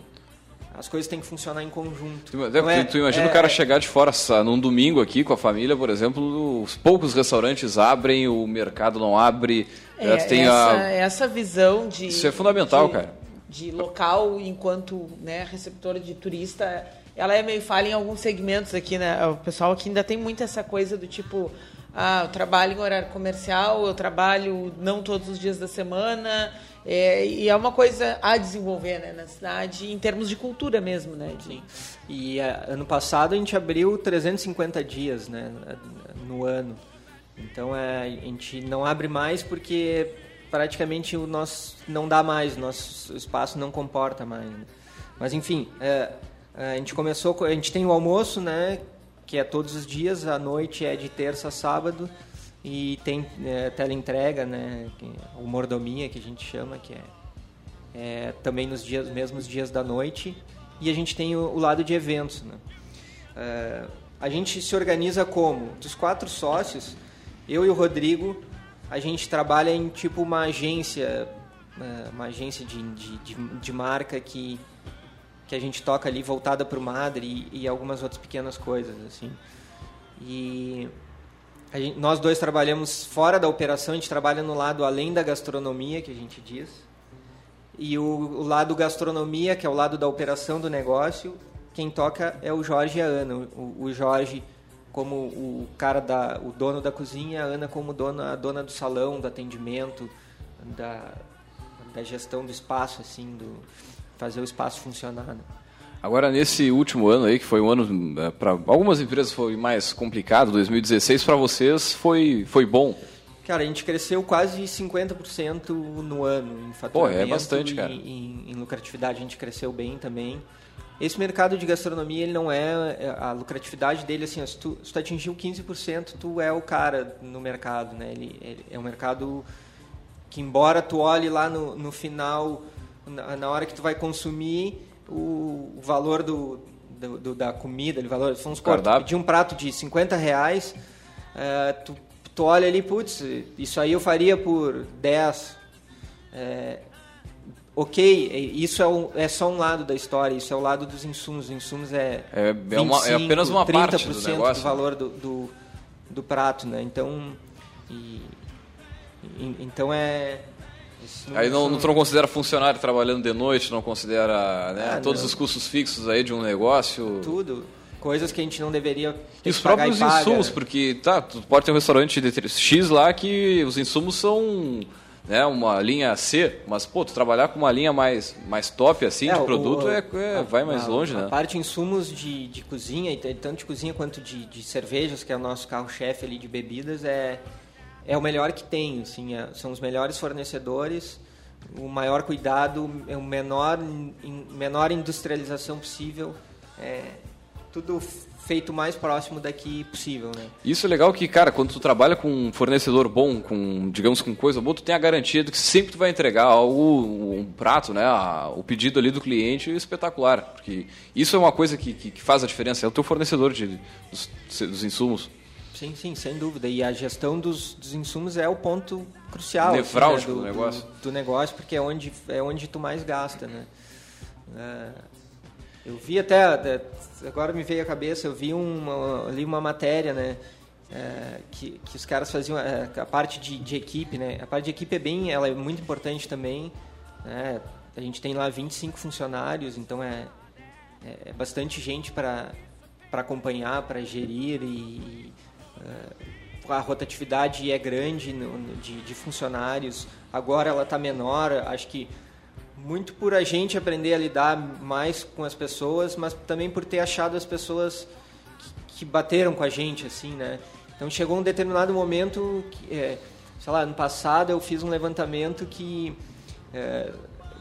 as coisas têm que funcionar em conjunto. Tu, é, tu imagina é, o cara chegar de fora num domingo aqui com a família, por exemplo, os poucos restaurantes abrem, o mercado não abre. É, tem essa, a... essa visão de. Isso é fundamental, de, cara. De local enquanto né, receptor de turista, ela é meio falha em alguns segmentos aqui, né? O pessoal aqui ainda tem muito essa coisa do tipo. Ah, eu trabalho em horário comercial, eu trabalho não todos os dias da semana, é, e é uma coisa a desenvolver né, na cidade em termos de cultura mesmo, né? Sim. E uh, ano passado a gente abriu 350 dias né, no ano. Então é, a gente não abre mais porque praticamente o nosso não dá mais, o nosso espaço não comporta mais. Né? Mas enfim, é, a gente começou, a gente tem o almoço, né? Que é todos os dias, a noite é de terça a sábado e tem é, teleentrega, né, o mordomia que a gente chama, que é, é, também nos dias, mesmos dias da noite. E a gente tem o, o lado de eventos. Né? É, a gente se organiza como? Dos quatro sócios, eu e o Rodrigo, a gente trabalha em tipo uma agência, é, uma agência de, de, de, de marca que, que a gente toca ali voltada para o Madre e, e algumas outras pequenas coisas. assim E Gente, nós dois trabalhamos fora da operação, a gente trabalha no lado além da gastronomia, que a gente diz. E o, o lado gastronomia, que é o lado da operação do negócio, quem toca é o Jorge e a Ana. O, o Jorge como o cara da o dono da cozinha, a Ana como dona a dona do salão, do atendimento, da, da gestão do espaço assim, do fazer o espaço funcionar. Né? Agora, nesse último ano aí, que foi um ano, é, para algumas empresas foi mais complicado, 2016, para vocês foi, foi bom? Cara, a gente cresceu quase 50% no ano em faturamento. Pô, é bastante, cara. Em, em, lucratividade a gente cresceu bem também. Esse mercado de gastronomia, ele não é, é a lucratividade dele assim, se tu, se tu atingiu 15%, tu é o cara no mercado, né? Ele, ele é um mercado que embora tu olhe lá no, no final, na, na hora que tu vai consumir, o, valor do, do, do, da comida, o valor, vamos supor, pedir um prato de 50 reais, é, tu, tu olha ali, putz, isso aí eu faria por 10. É, ok, isso é, um, é, só um lado da história, isso é o lado dos insumos. Os insumos é, é, 25, é, uma, é apenas uma 30% parte do, negócio, do valor do, do, do, prato, né? Então, e, e, então é Aí não, não, tu não considera funcionário trabalhando de noite, não considera né, ah, todos não. os custos fixos aí de um negócio? Tudo. Coisas que a gente não deveria E os próprios e insumos, porque tá, tu pode ter um restaurante de X lá que os insumos são né, uma linha C, mas pô, tu trabalhar com uma linha mais, mais top assim é, de produto o, é, é a, vai mais a, longe, a né? Parte de insumos de, de cozinha, tanto de cozinha quanto de, de cervejas, que é o nosso carro-chefe ali de bebidas, é é o melhor que tem, assim, é, são os melhores fornecedores, o maior cuidado, é o menor, in, menor industrialização possível, é, tudo feito mais próximo daqui possível, né? Isso é legal que, cara, quando tu trabalha com um fornecedor bom, com, digamos, com coisa boa, tu tem a garantia de que sempre tu vai entregar algo, um prato, né, a, o pedido ali do cliente espetacular, porque isso é uma coisa que, que, que faz a diferença, é o teu fornecedor de, dos, dos insumos. Sim, sim, sem dúvida. E a gestão dos, dos insumos é o ponto crucial Nevrálgico assim, né, do, do, negócio. Do, do, negócio, porque é onde, é onde tu mais gasta, né? É, eu vi até, agora me veio a cabeça, eu vi uma, ali uma matéria, né? É, que, que os caras faziam é, a parte de, de, equipe, né? A parte de equipe é bem, ela é muito importante também. Né? A gente tem lá 25 funcionários, então é, é, é bastante gente para para acompanhar, para gerir e, a rotatividade é grande no, de, de, funcionários, agora ela está menor, acho que muito por a gente aprender a lidar mais com as pessoas, mas também por ter achado as pessoas que, que bateram com a gente, assim, né? Então chegou um determinado momento, que, é, sei lá, ano passado eu fiz um levantamento que é,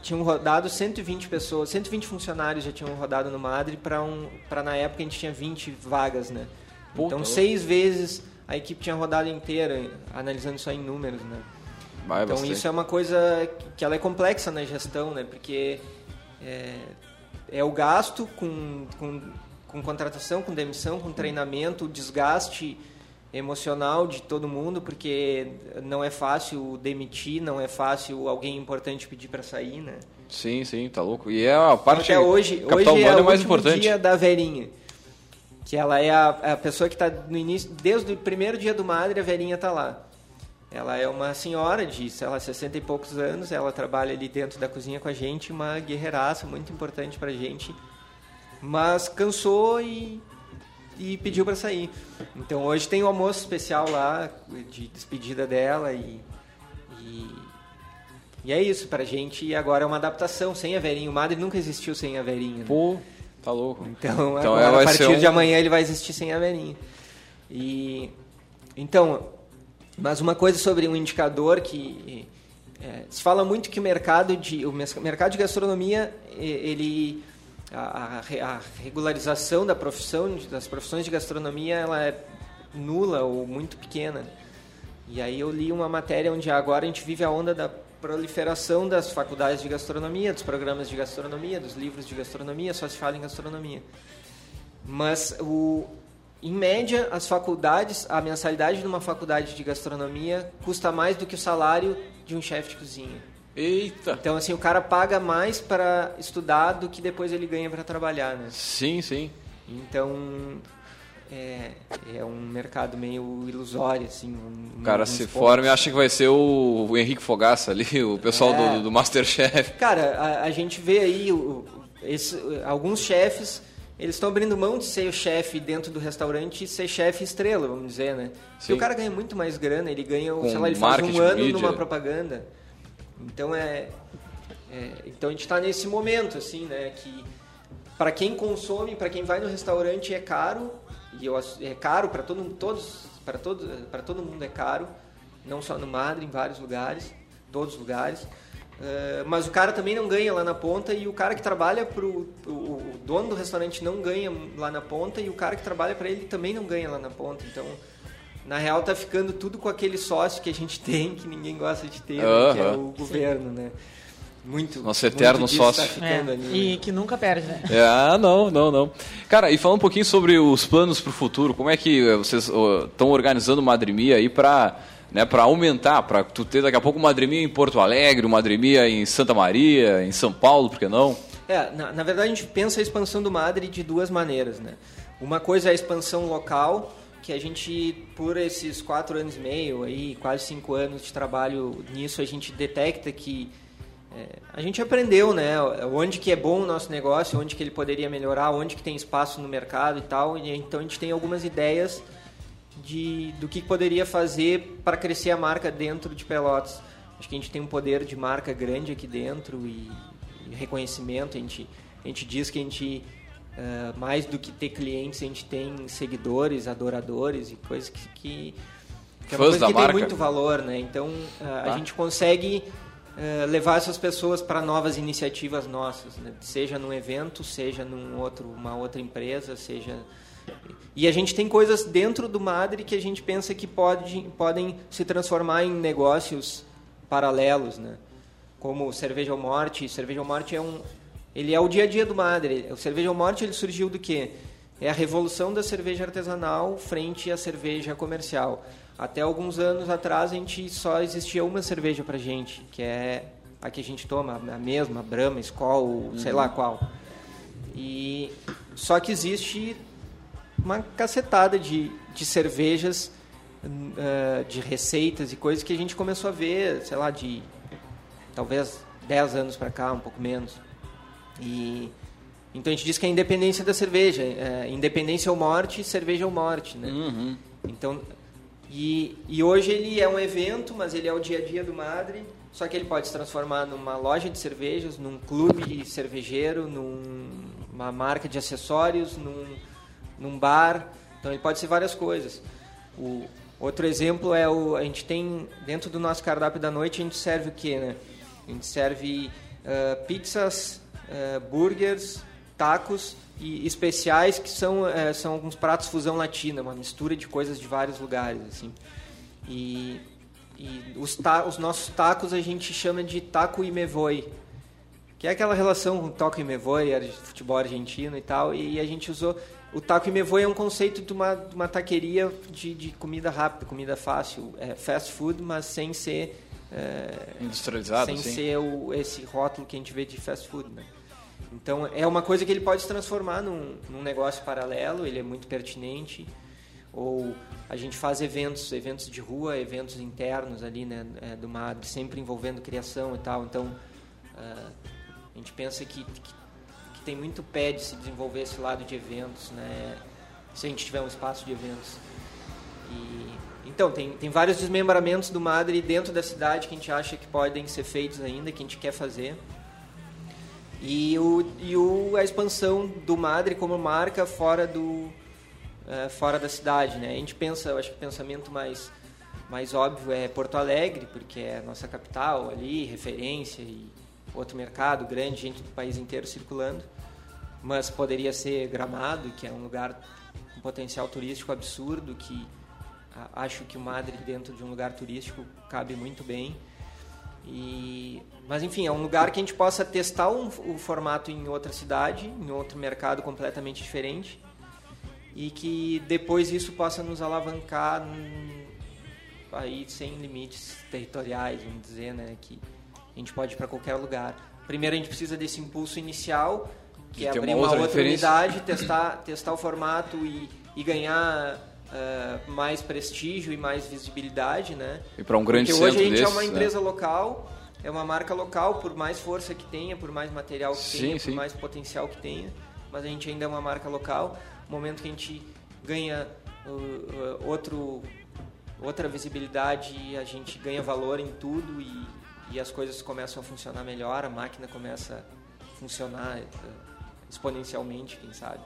tinham rodado 120 pessoas, 120 funcionários já tinham rodado no Madre para um, para na época a gente tinha 20 vagas, né? Puta então, seis vezes a equipe tinha rodado inteira, analisando só em números, né? Vai então, bastante. isso é uma coisa que ela é complexa na gestão, né? Porque é, é o gasto com, com, com contratação, com demissão, com treinamento, o desgaste emocional de todo mundo, porque não é fácil demitir, não é fácil alguém importante pedir para sair, né? Sim, sim, tá louco. E é a parte Até hoje, capital hoje é, humano o é mais importante. dia da velhinha. Que ela é a, a pessoa que está no início, desde o primeiro dia do Madre, a velhinha está lá. Ela é uma senhora de, sei lá, 60 e poucos anos, ela trabalha ali dentro da cozinha com a gente, uma guerreiraça muito importante pra gente. Mas cansou e, e pediu para sair. Então hoje tem o almoço especial lá, de despedida dela e, e, e é isso, pra gente agora é uma adaptação, sem a velhinha. O Madre nunca existiu sem a velhinha. né? Pô, tá louco. Então, Então, agora, a partir um- de amanhã ele vai existir sem a velhinha. E então, mas uma coisa sobre um indicador que é, se fala muito que o mercado de o mercado de gastronomia ele a, a re- a regularização da profissão das profissões de gastronomia ela é nula ou muito pequena. E aí eu li uma matéria onde agora a gente vive a onda da proliferação das faculdades de gastronomia, dos programas de gastronomia, dos livros de gastronomia, só se fala em gastronomia. Mas o em média, as faculdades, a mensalidade de uma faculdade de gastronomia custa mais do que o salário de um chefe de cozinha. Eita! Então, assim, o cara paga mais para estudar do que depois ele ganha para trabalhar, né? Sim, sim. Então, é, é um mercado meio ilusório, assim. Um, O cara se pontos. forma e acha que vai ser o, o Henrique Fogaça ali, o pessoal É. do, do Masterchef. Cara, a, a gente vê aí o- esse- alguns chefes, eles estão abrindo mão de ser o chefe dentro do restaurante e ser chefe estrela, vamos dizer, né? Porque Sim. o cara ganha muito mais grana, ele ganha, Com sei lá, ele faz um ano mídia. numa propaganda. Então é, é- então a gente está nesse momento assim, né, que para quem consome, para quem vai no restaurante é caro e eu, é caro para todo todos para todo para todo mundo é caro, não só no Madre, em vários lugares, todos os lugares. Eh, mas o cara também não ganha lá na ponta e o cara que trabalha para o dono do restaurante não ganha lá na ponta e o cara que trabalha para ele também não ganha lá na ponta. Então, na real, tá ficando tudo com aquele sócio que a gente tem que ninguém gosta de ter, né, que é o governo, né? Muito. Nosso eterno muito disso sócio. Tá ficando É, ali, né? e que nunca perde, né? É, Ah, não, não, não. Cara, e falando um pouquinho sobre os planos para o futuro, como é que eh, vocês estão organizando uma Madremia aí para né, para aumentar, para tu ter daqui a pouco uma Madremia em Porto Alegre, uma Madremia em Santa Maria, em São Paulo, por que não? É, na, na verdade a gente pensa a expansão do Madre de duas maneiras, né? Uma coisa é a expansão local, que a gente, por esses quatro anos e meio, aí, quase cinco anos de trabalho nisso, a gente detecta que é, a gente aprendeu, né? Onde que é bom o nosso negócio, onde que ele poderia melhorar, onde que tem espaço no mercado e tal. E, então a gente tem algumas ideias de, do que poderia fazer para crescer a marca dentro de Pelotas. Acho que a gente tem um poder de marca grande aqui dentro e, e reconhecimento. A gente, a gente diz que a gente, eh, mais do que ter clientes, a gente tem seguidores, adoradores e coisas que, que, que é uma Fãs coisa que marca. tem muito valor, né? Então eh, Tá. a gente consegue eh, levar essas pessoas para novas iniciativas nossas, né? seja num evento, seja num outro, uma outra empresa, seja e a gente tem coisas dentro do Madre que a gente pensa que pode, podem se transformar em negócios paralelos, né? Como Cerveja ao Morte. Cerveja ao Morte é um, ele é o dia a dia do Madre. O Cerveja ao Morte ele surgiu do quê? É a revolução da cerveja artesanal frente à cerveja comercial. Até alguns anos atrás a gente só existia uma cerveja pra gente, que é a que a gente toma, a mesma, Brahma, Skol, sei lá qual. E só que existe uma cacetada de, de cervejas, eh, de receitas e coisas que a gente começou a ver, sei lá, de talvez 10 anos para cá, um pouco menos. E então a gente diz que é a independência da cerveja, é, independência ou morte, cerveja ou morte, né? Uhum. Então e, e hoje ele é um evento, mas ele é o dia a dia do Madre. Só que ele pode se transformar numa loja de cervejas, num clube cervejeiro, numa marca de acessórios, num, num bar. Então ele pode ser várias coisas. O outro exemplo é o a gente tem dentro do nosso cardápio da noite a gente serve o que, né? A gente serve ah, pizzas, ah, burgers, tacos e especiais que são eh, são alguns pratos fusão latina, uma mistura de coisas de vários lugares assim. E, e os, ta os nossos tacos a gente chama de taco e mevoi, que é aquela relação com toque e mevoi, futebol argentino e tal, e a gente usou o taco e mevoi é um conceito de uma, de uma taqueria de, de comida rápida, comida fácil, é fast food, mas sem ser é, industrializado, sem sim. ser o, esse rótulo que a gente vê de fast food, né? Então é uma coisa que ele pode se transformar num, num negócio paralelo, ele é muito pertinente. Ou a gente faz eventos, eventos de rua, eventos internos ali, né, é, do MAD, sempre envolvendo criação e tal. Então uh, a gente pensa que, que, que, tem muito pé de se desenvolver esse lado de eventos, né? Se a gente tiver um espaço de eventos. E, então, tem, tem vários desmembramentos do Madre dentro da cidade que a gente acha que podem ser feitos ainda, que a gente quer fazer. E, o, e o, a expansão do Madre como marca fora, do, é, fora da cidade. Né? A gente pensa, eu acho que o pensamento mais, mais óbvio é Porto Alegre, porque é a nossa capital ali, referência e outro mercado grande, gente do país inteiro circulando. Mas poderia ser Gramado, que é um lugar com potencial turístico absurdo, que acho que o Madre dentro de um lugar turístico cabe muito bem. E, mas enfim, é um lugar que a gente possa testar um, o formato em outra cidade, em outro mercado completamente diferente e que depois isso possa nos alavancar aí sem limites territoriais, vamos dizer, né, que a gente pode ir para qualquer lugar. Primeiro a gente precisa desse impulso inicial, que é abrir uma outra, outra unidade, testar, testar o formato e, e ganhar uh, mais prestígio e mais visibilidade, né? E para um grande Porque hoje a gente desses, é uma né? empresa né? local, é uma marca local, por mais força que tenha, por mais material que sim, tenha, sim. por mais potencial que tenha, mas a gente ainda é uma marca local. No momento que a gente ganha uh, uh, outro, outra visibilidade, a gente ganha valor em tudo e, e as coisas começam a funcionar melhor, a máquina começa a funcionar exponencialmente, quem sabe.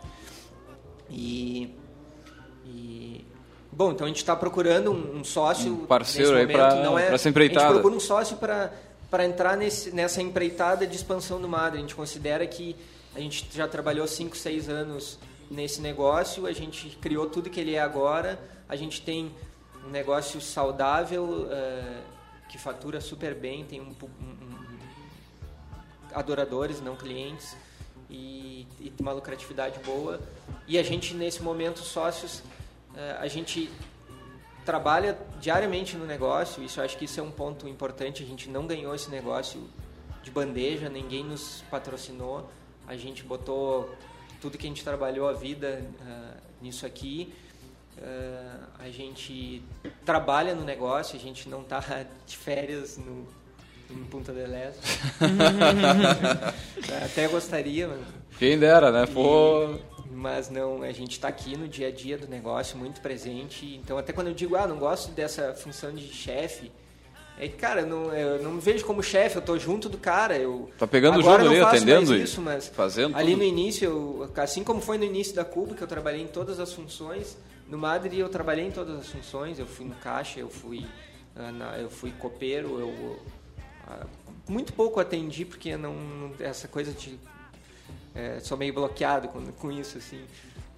E e, bom, então a gente está procurando um, um, sócio. Um parceiro aí para é, essa empreitada. A gente procura um sócio para entrar nesse, nessa empreitada de expansão do Madre. A gente considera que a gente já trabalhou 5, 6 anos nesse negócio, a gente criou tudo que ele é agora, a gente tem um negócio saudável, uh, que fatura super bem, tem um, um, adoradores, não clientes, e, e uma lucratividade boa. E a gente, nesse momento, sócios, eh, a gente trabalha diariamente no negócio, isso acho que isso é um ponto importante, a gente não ganhou esse negócio de bandeja, ninguém nos patrocinou, a gente botou tudo que a gente trabalhou a vida uh, nisso aqui, uh, a gente trabalha no negócio, a gente não está de férias no, em Punta del Este. Até gostaria, mas... Quem dera, né? Pô... E mas não, a gente está aqui no dia a dia do negócio, muito presente. Então, até quando eu digo, ah, não gosto dessa função de chefe, é que, cara, eu não, eu não me vejo como chefe, eu tô junto do cara. Eu, tá pegando agora o jogo ali, atendendo isso, mas fazendo ali tudo. no início, eu, assim como foi no início da Cuba, que eu trabalhei em todas as funções, no Madrid eu trabalhei em todas as funções, eu fui no caixa, eu fui, eu fui copeiro, eu, muito pouco atendi, porque não, essa coisa de é, sou meio bloqueado com, com isso, assim.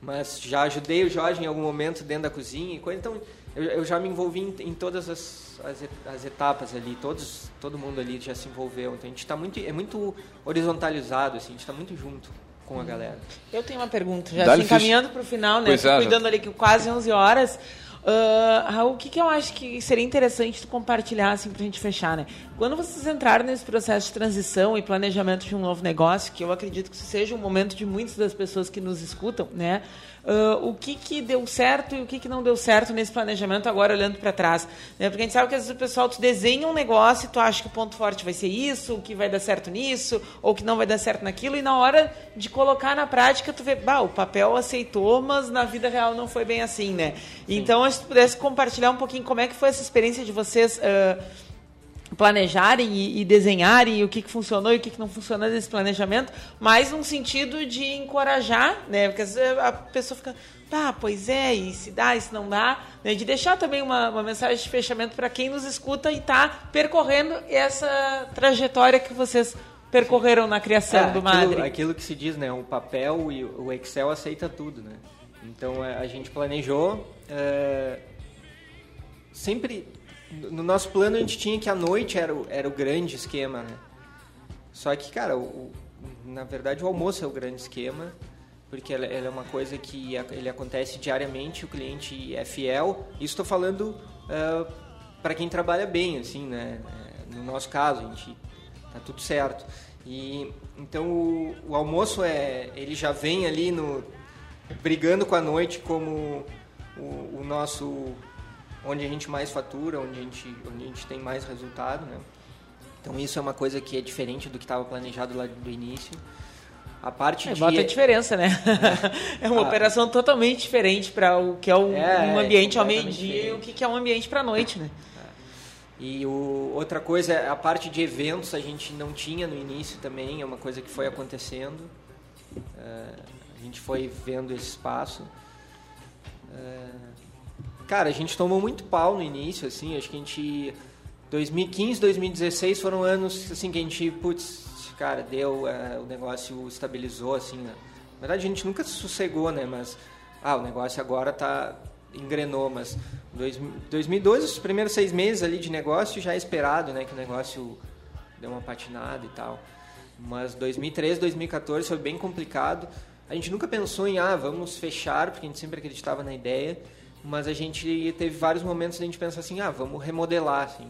Mas já ajudei o Jorge em algum momento dentro da cozinha e coisa. Então, eu, eu já me envolvi em, em todas as, as, as, etapas ali. Todos, todo mundo ali já se envolveu. Então, a gente está muito, é muito horizontalizado, assim. A gente está muito junto com a galera. Eu tenho uma pergunta, já assim, caminhando para o final, né? É, cuidando ali que quase 11 horas. Uh, Raul, o que, que eu acho que seria interessante tu compartilhar assim, a gente fechar? Né? Quando vocês entraram nesse processo de transição e planejamento de um novo negócio, que eu acredito que seja um momento de muitas das pessoas que nos escutam, né? Uh, o que, que deu certo e o que, que não deu certo nesse planejamento agora olhando para trás. Né? Porque a gente sabe que às vezes o pessoal tu desenha um negócio e tu acha que o ponto forte vai ser isso, que vai dar certo nisso, ou que não vai dar certo naquilo, e na hora de colocar na prática tu vê, bah, o papel aceitou, mas na vida real não foi bem assim, né? Então, se tu pudesse compartilhar um pouquinho como é que foi essa experiência de vocês... Uh, planejarem e, e, desenharem o que, que funcionou e o que, que não funcionou desse planejamento, mas num sentido de encorajar, né? Porque às vezes a pessoa fica, tá, pois é, e se dá, e se não dá, né? de deixar também uma, uma mensagem de fechamento para quem nos escuta e está percorrendo essa trajetória que vocês percorreram na criação é, do Madre. Aquilo, aquilo que se diz, né? O papel e o Excel aceita tudo, né? Então a gente planejou. É, sempre no nosso plano a gente tinha que a noite era o, era o grande esquema, né? Só que, cara, o, na verdade o almoço é o grande esquema, porque ela, ela é uma coisa que ele acontece diariamente, o cliente é fiel. Isso estou falando uh, para quem trabalha bem, assim, né? É, no nosso caso, a gente tá tudo certo. E então o, o, almoço é, ele já vem ali no brigando com a noite como o, o, nosso onde a gente mais fatura, onde a gente onde a gente tem mais resultado, né? Então isso é uma coisa que é diferente do que estava planejado lá do início. A parte é, de bota a diferença, né? É, uma a... operação totalmente diferente para o que é um, é, um ambiente ao meio-dia e o que é um ambiente para a noite, né? E o, outra coisa, a parte de eventos a gente não tinha no início também, é uma coisa que foi acontecendo. Uh, a gente foi vendo esse espaço. Uh, cara, a gente tomou muito pau no início, assim, acho que a gente... 2015, 2016 foram anos assim que a gente, putz, cara, deu, uh, o negócio estabilizou, assim, né? Na verdade, a gente nunca sossegou, né? Mas, ah, o negócio agora tá engrenou, mas 2012, os primeiros seis meses ali de negócio já é esperado, né, que o negócio deu uma patinada e tal. Mas 2013, 2014 foi bem complicado. A gente nunca pensou em, ah, vamos fechar, porque a gente sempre acreditava na ideia, mas a gente teve vários momentos de a gente pensar assim, ah, vamos remodelar, assim,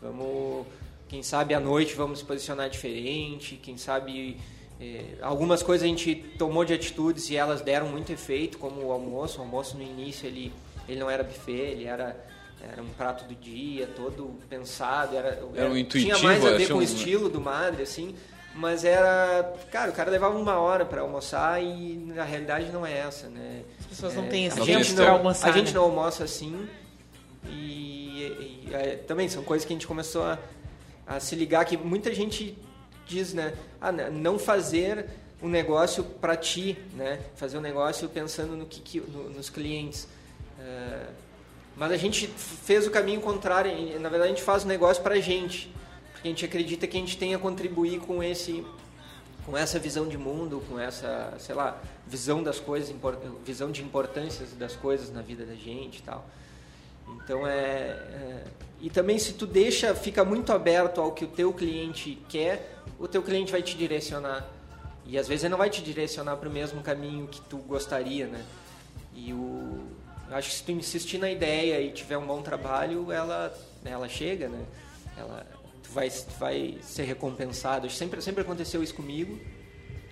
vamos, quem sabe à noite vamos se posicionar diferente, quem sabe é, algumas coisas a gente tomou de atitudes e elas deram muito efeito, como o almoço. O almoço no início ele, ele não era buffet, ele era, era um prato do dia, todo pensado. Era, era um intuitivo. Tinha mais a ver com o estilo do Madre, assim. Mas era. Cara, o cara levava uma hora para almoçar e na realidade não é essa, né? As pessoas não é, têm esse tempo para almoçar. A gente né? não almoça assim. E, e, e é, também são coisas que a gente começou a, a se ligar que muita gente diz, né? Ah, não fazer um negócio para ti, né? Fazer um negócio pensando no que, que no, nos clientes. Uh, mas a gente fez o caminho contrário. Na verdade, a gente faz o negócio para a gente, a gente acredita que a gente tem a contribuir com esse, com essa visão de mundo, com essa, sei lá, visão das coisas, visão de importâncias das coisas na vida da gente, e tal. Então é, é e também se tu deixa, fica muito aberto ao que o teu cliente quer, o teu cliente vai te direcionar. E às vezes ele não vai te direcionar para o mesmo caminho que tu gostaria, né? E o acho que se tu insistir na ideia e tiver um bom trabalho, ela ela chega, né? Ela vai vai ser recompensado. Sempre sempre aconteceu isso comigo.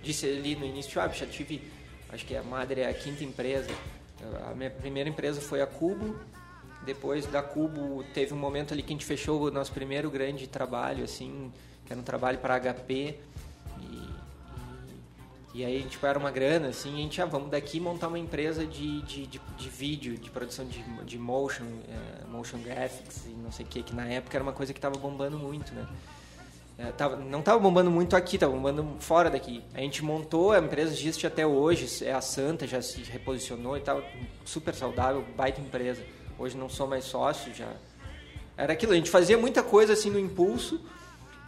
Disse ali no início, ah, já tive, acho que a Madre é a quinta empresa. A minha primeira empresa foi a Cubo. Depois da Cubo teve um momento ali que a gente fechou o nosso primeiro grande trabalho assim, que era um trabalho para HP. E, e, aí a gente era uma grana, assim, e a gente, ah, vamos daqui montar uma empresa de, de, de, de vídeo, de produção de, de motion, uh, motion graphics e não sei o que, que na época era uma coisa que estava bombando muito, né? É, tava, não estava bombando muito aqui, estava bombando fora daqui. A gente montou, a empresa existe até hoje, é a Santa, já se reposicionou e tal, super saudável, baita empresa. Hoje não sou mais sócio, já. Era aquilo, a gente fazia muita coisa assim no impulso,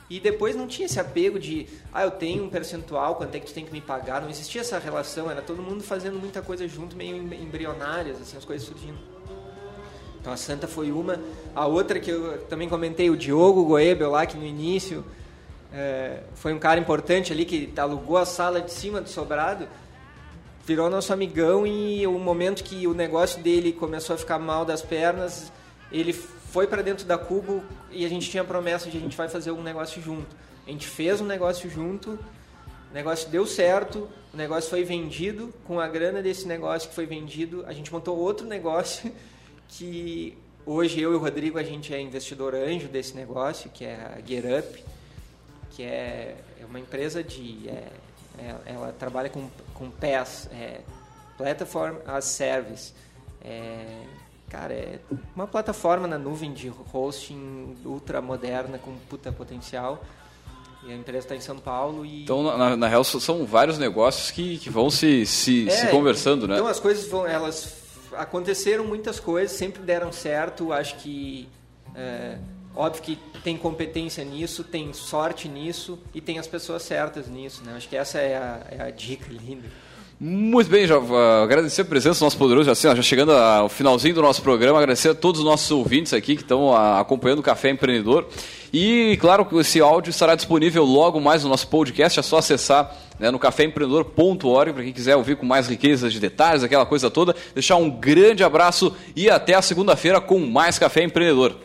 e depois não tinha esse apego de, ah, eu tenho um percentual, quanto é que tu tem que me pagar. Não existia essa relação, era todo mundo fazendo muita coisa junto, meio embrionárias, assim, as coisas surgindo. Então a Santa foi uma. A outra que eu também comentei, o Diogo Goebel lá, que no início é, foi um cara importante ali, que alugou a sala de cima do sobrado, virou nosso amigão e o momento que o negócio dele começou a ficar mal das pernas, ele foi para dentro da Cubo e a gente tinha a promessa de a gente vai fazer um negócio junto. A gente fez um negócio junto, o negócio deu certo, o negócio foi vendido, com a grana desse negócio que foi vendido, a gente montou outro negócio que hoje eu e o Rodrigo a gente é investidor anjo desse negócio, que é a Get Up, que é, é uma empresa de é, é, ela trabalha com com PaaS, é, Platform as Service. É, Cara, é uma plataforma na nuvem de hosting ultra moderna com puta potencial. E a empresa está em São Paulo e... Então, na, na real, são vários negócios que, que vão se, se, é, se conversando, né? Então, as coisas vão... Elas aconteceram muitas coisas, sempre deram certo. Acho que... É, óbvio que tem competência nisso, tem sorte nisso e tem as pessoas certas nisso, né? Acho que essa é a, é a dica linda. Muito bem, já uh, agradecer a presença do nosso poderoso, assim, já chegando ao finalzinho do nosso programa, agradecer a todos os nossos ouvintes aqui que estão uh, acompanhando o Café Empreendedor. E claro que esse áudio estará disponível logo mais no nosso podcast, é só acessar né, no caféempreendedor.org para quem quiser ouvir com mais riqueza de detalhes, aquela coisa toda. Deixar um grande abraço e até a segunda-feira com mais Café Empreendedor.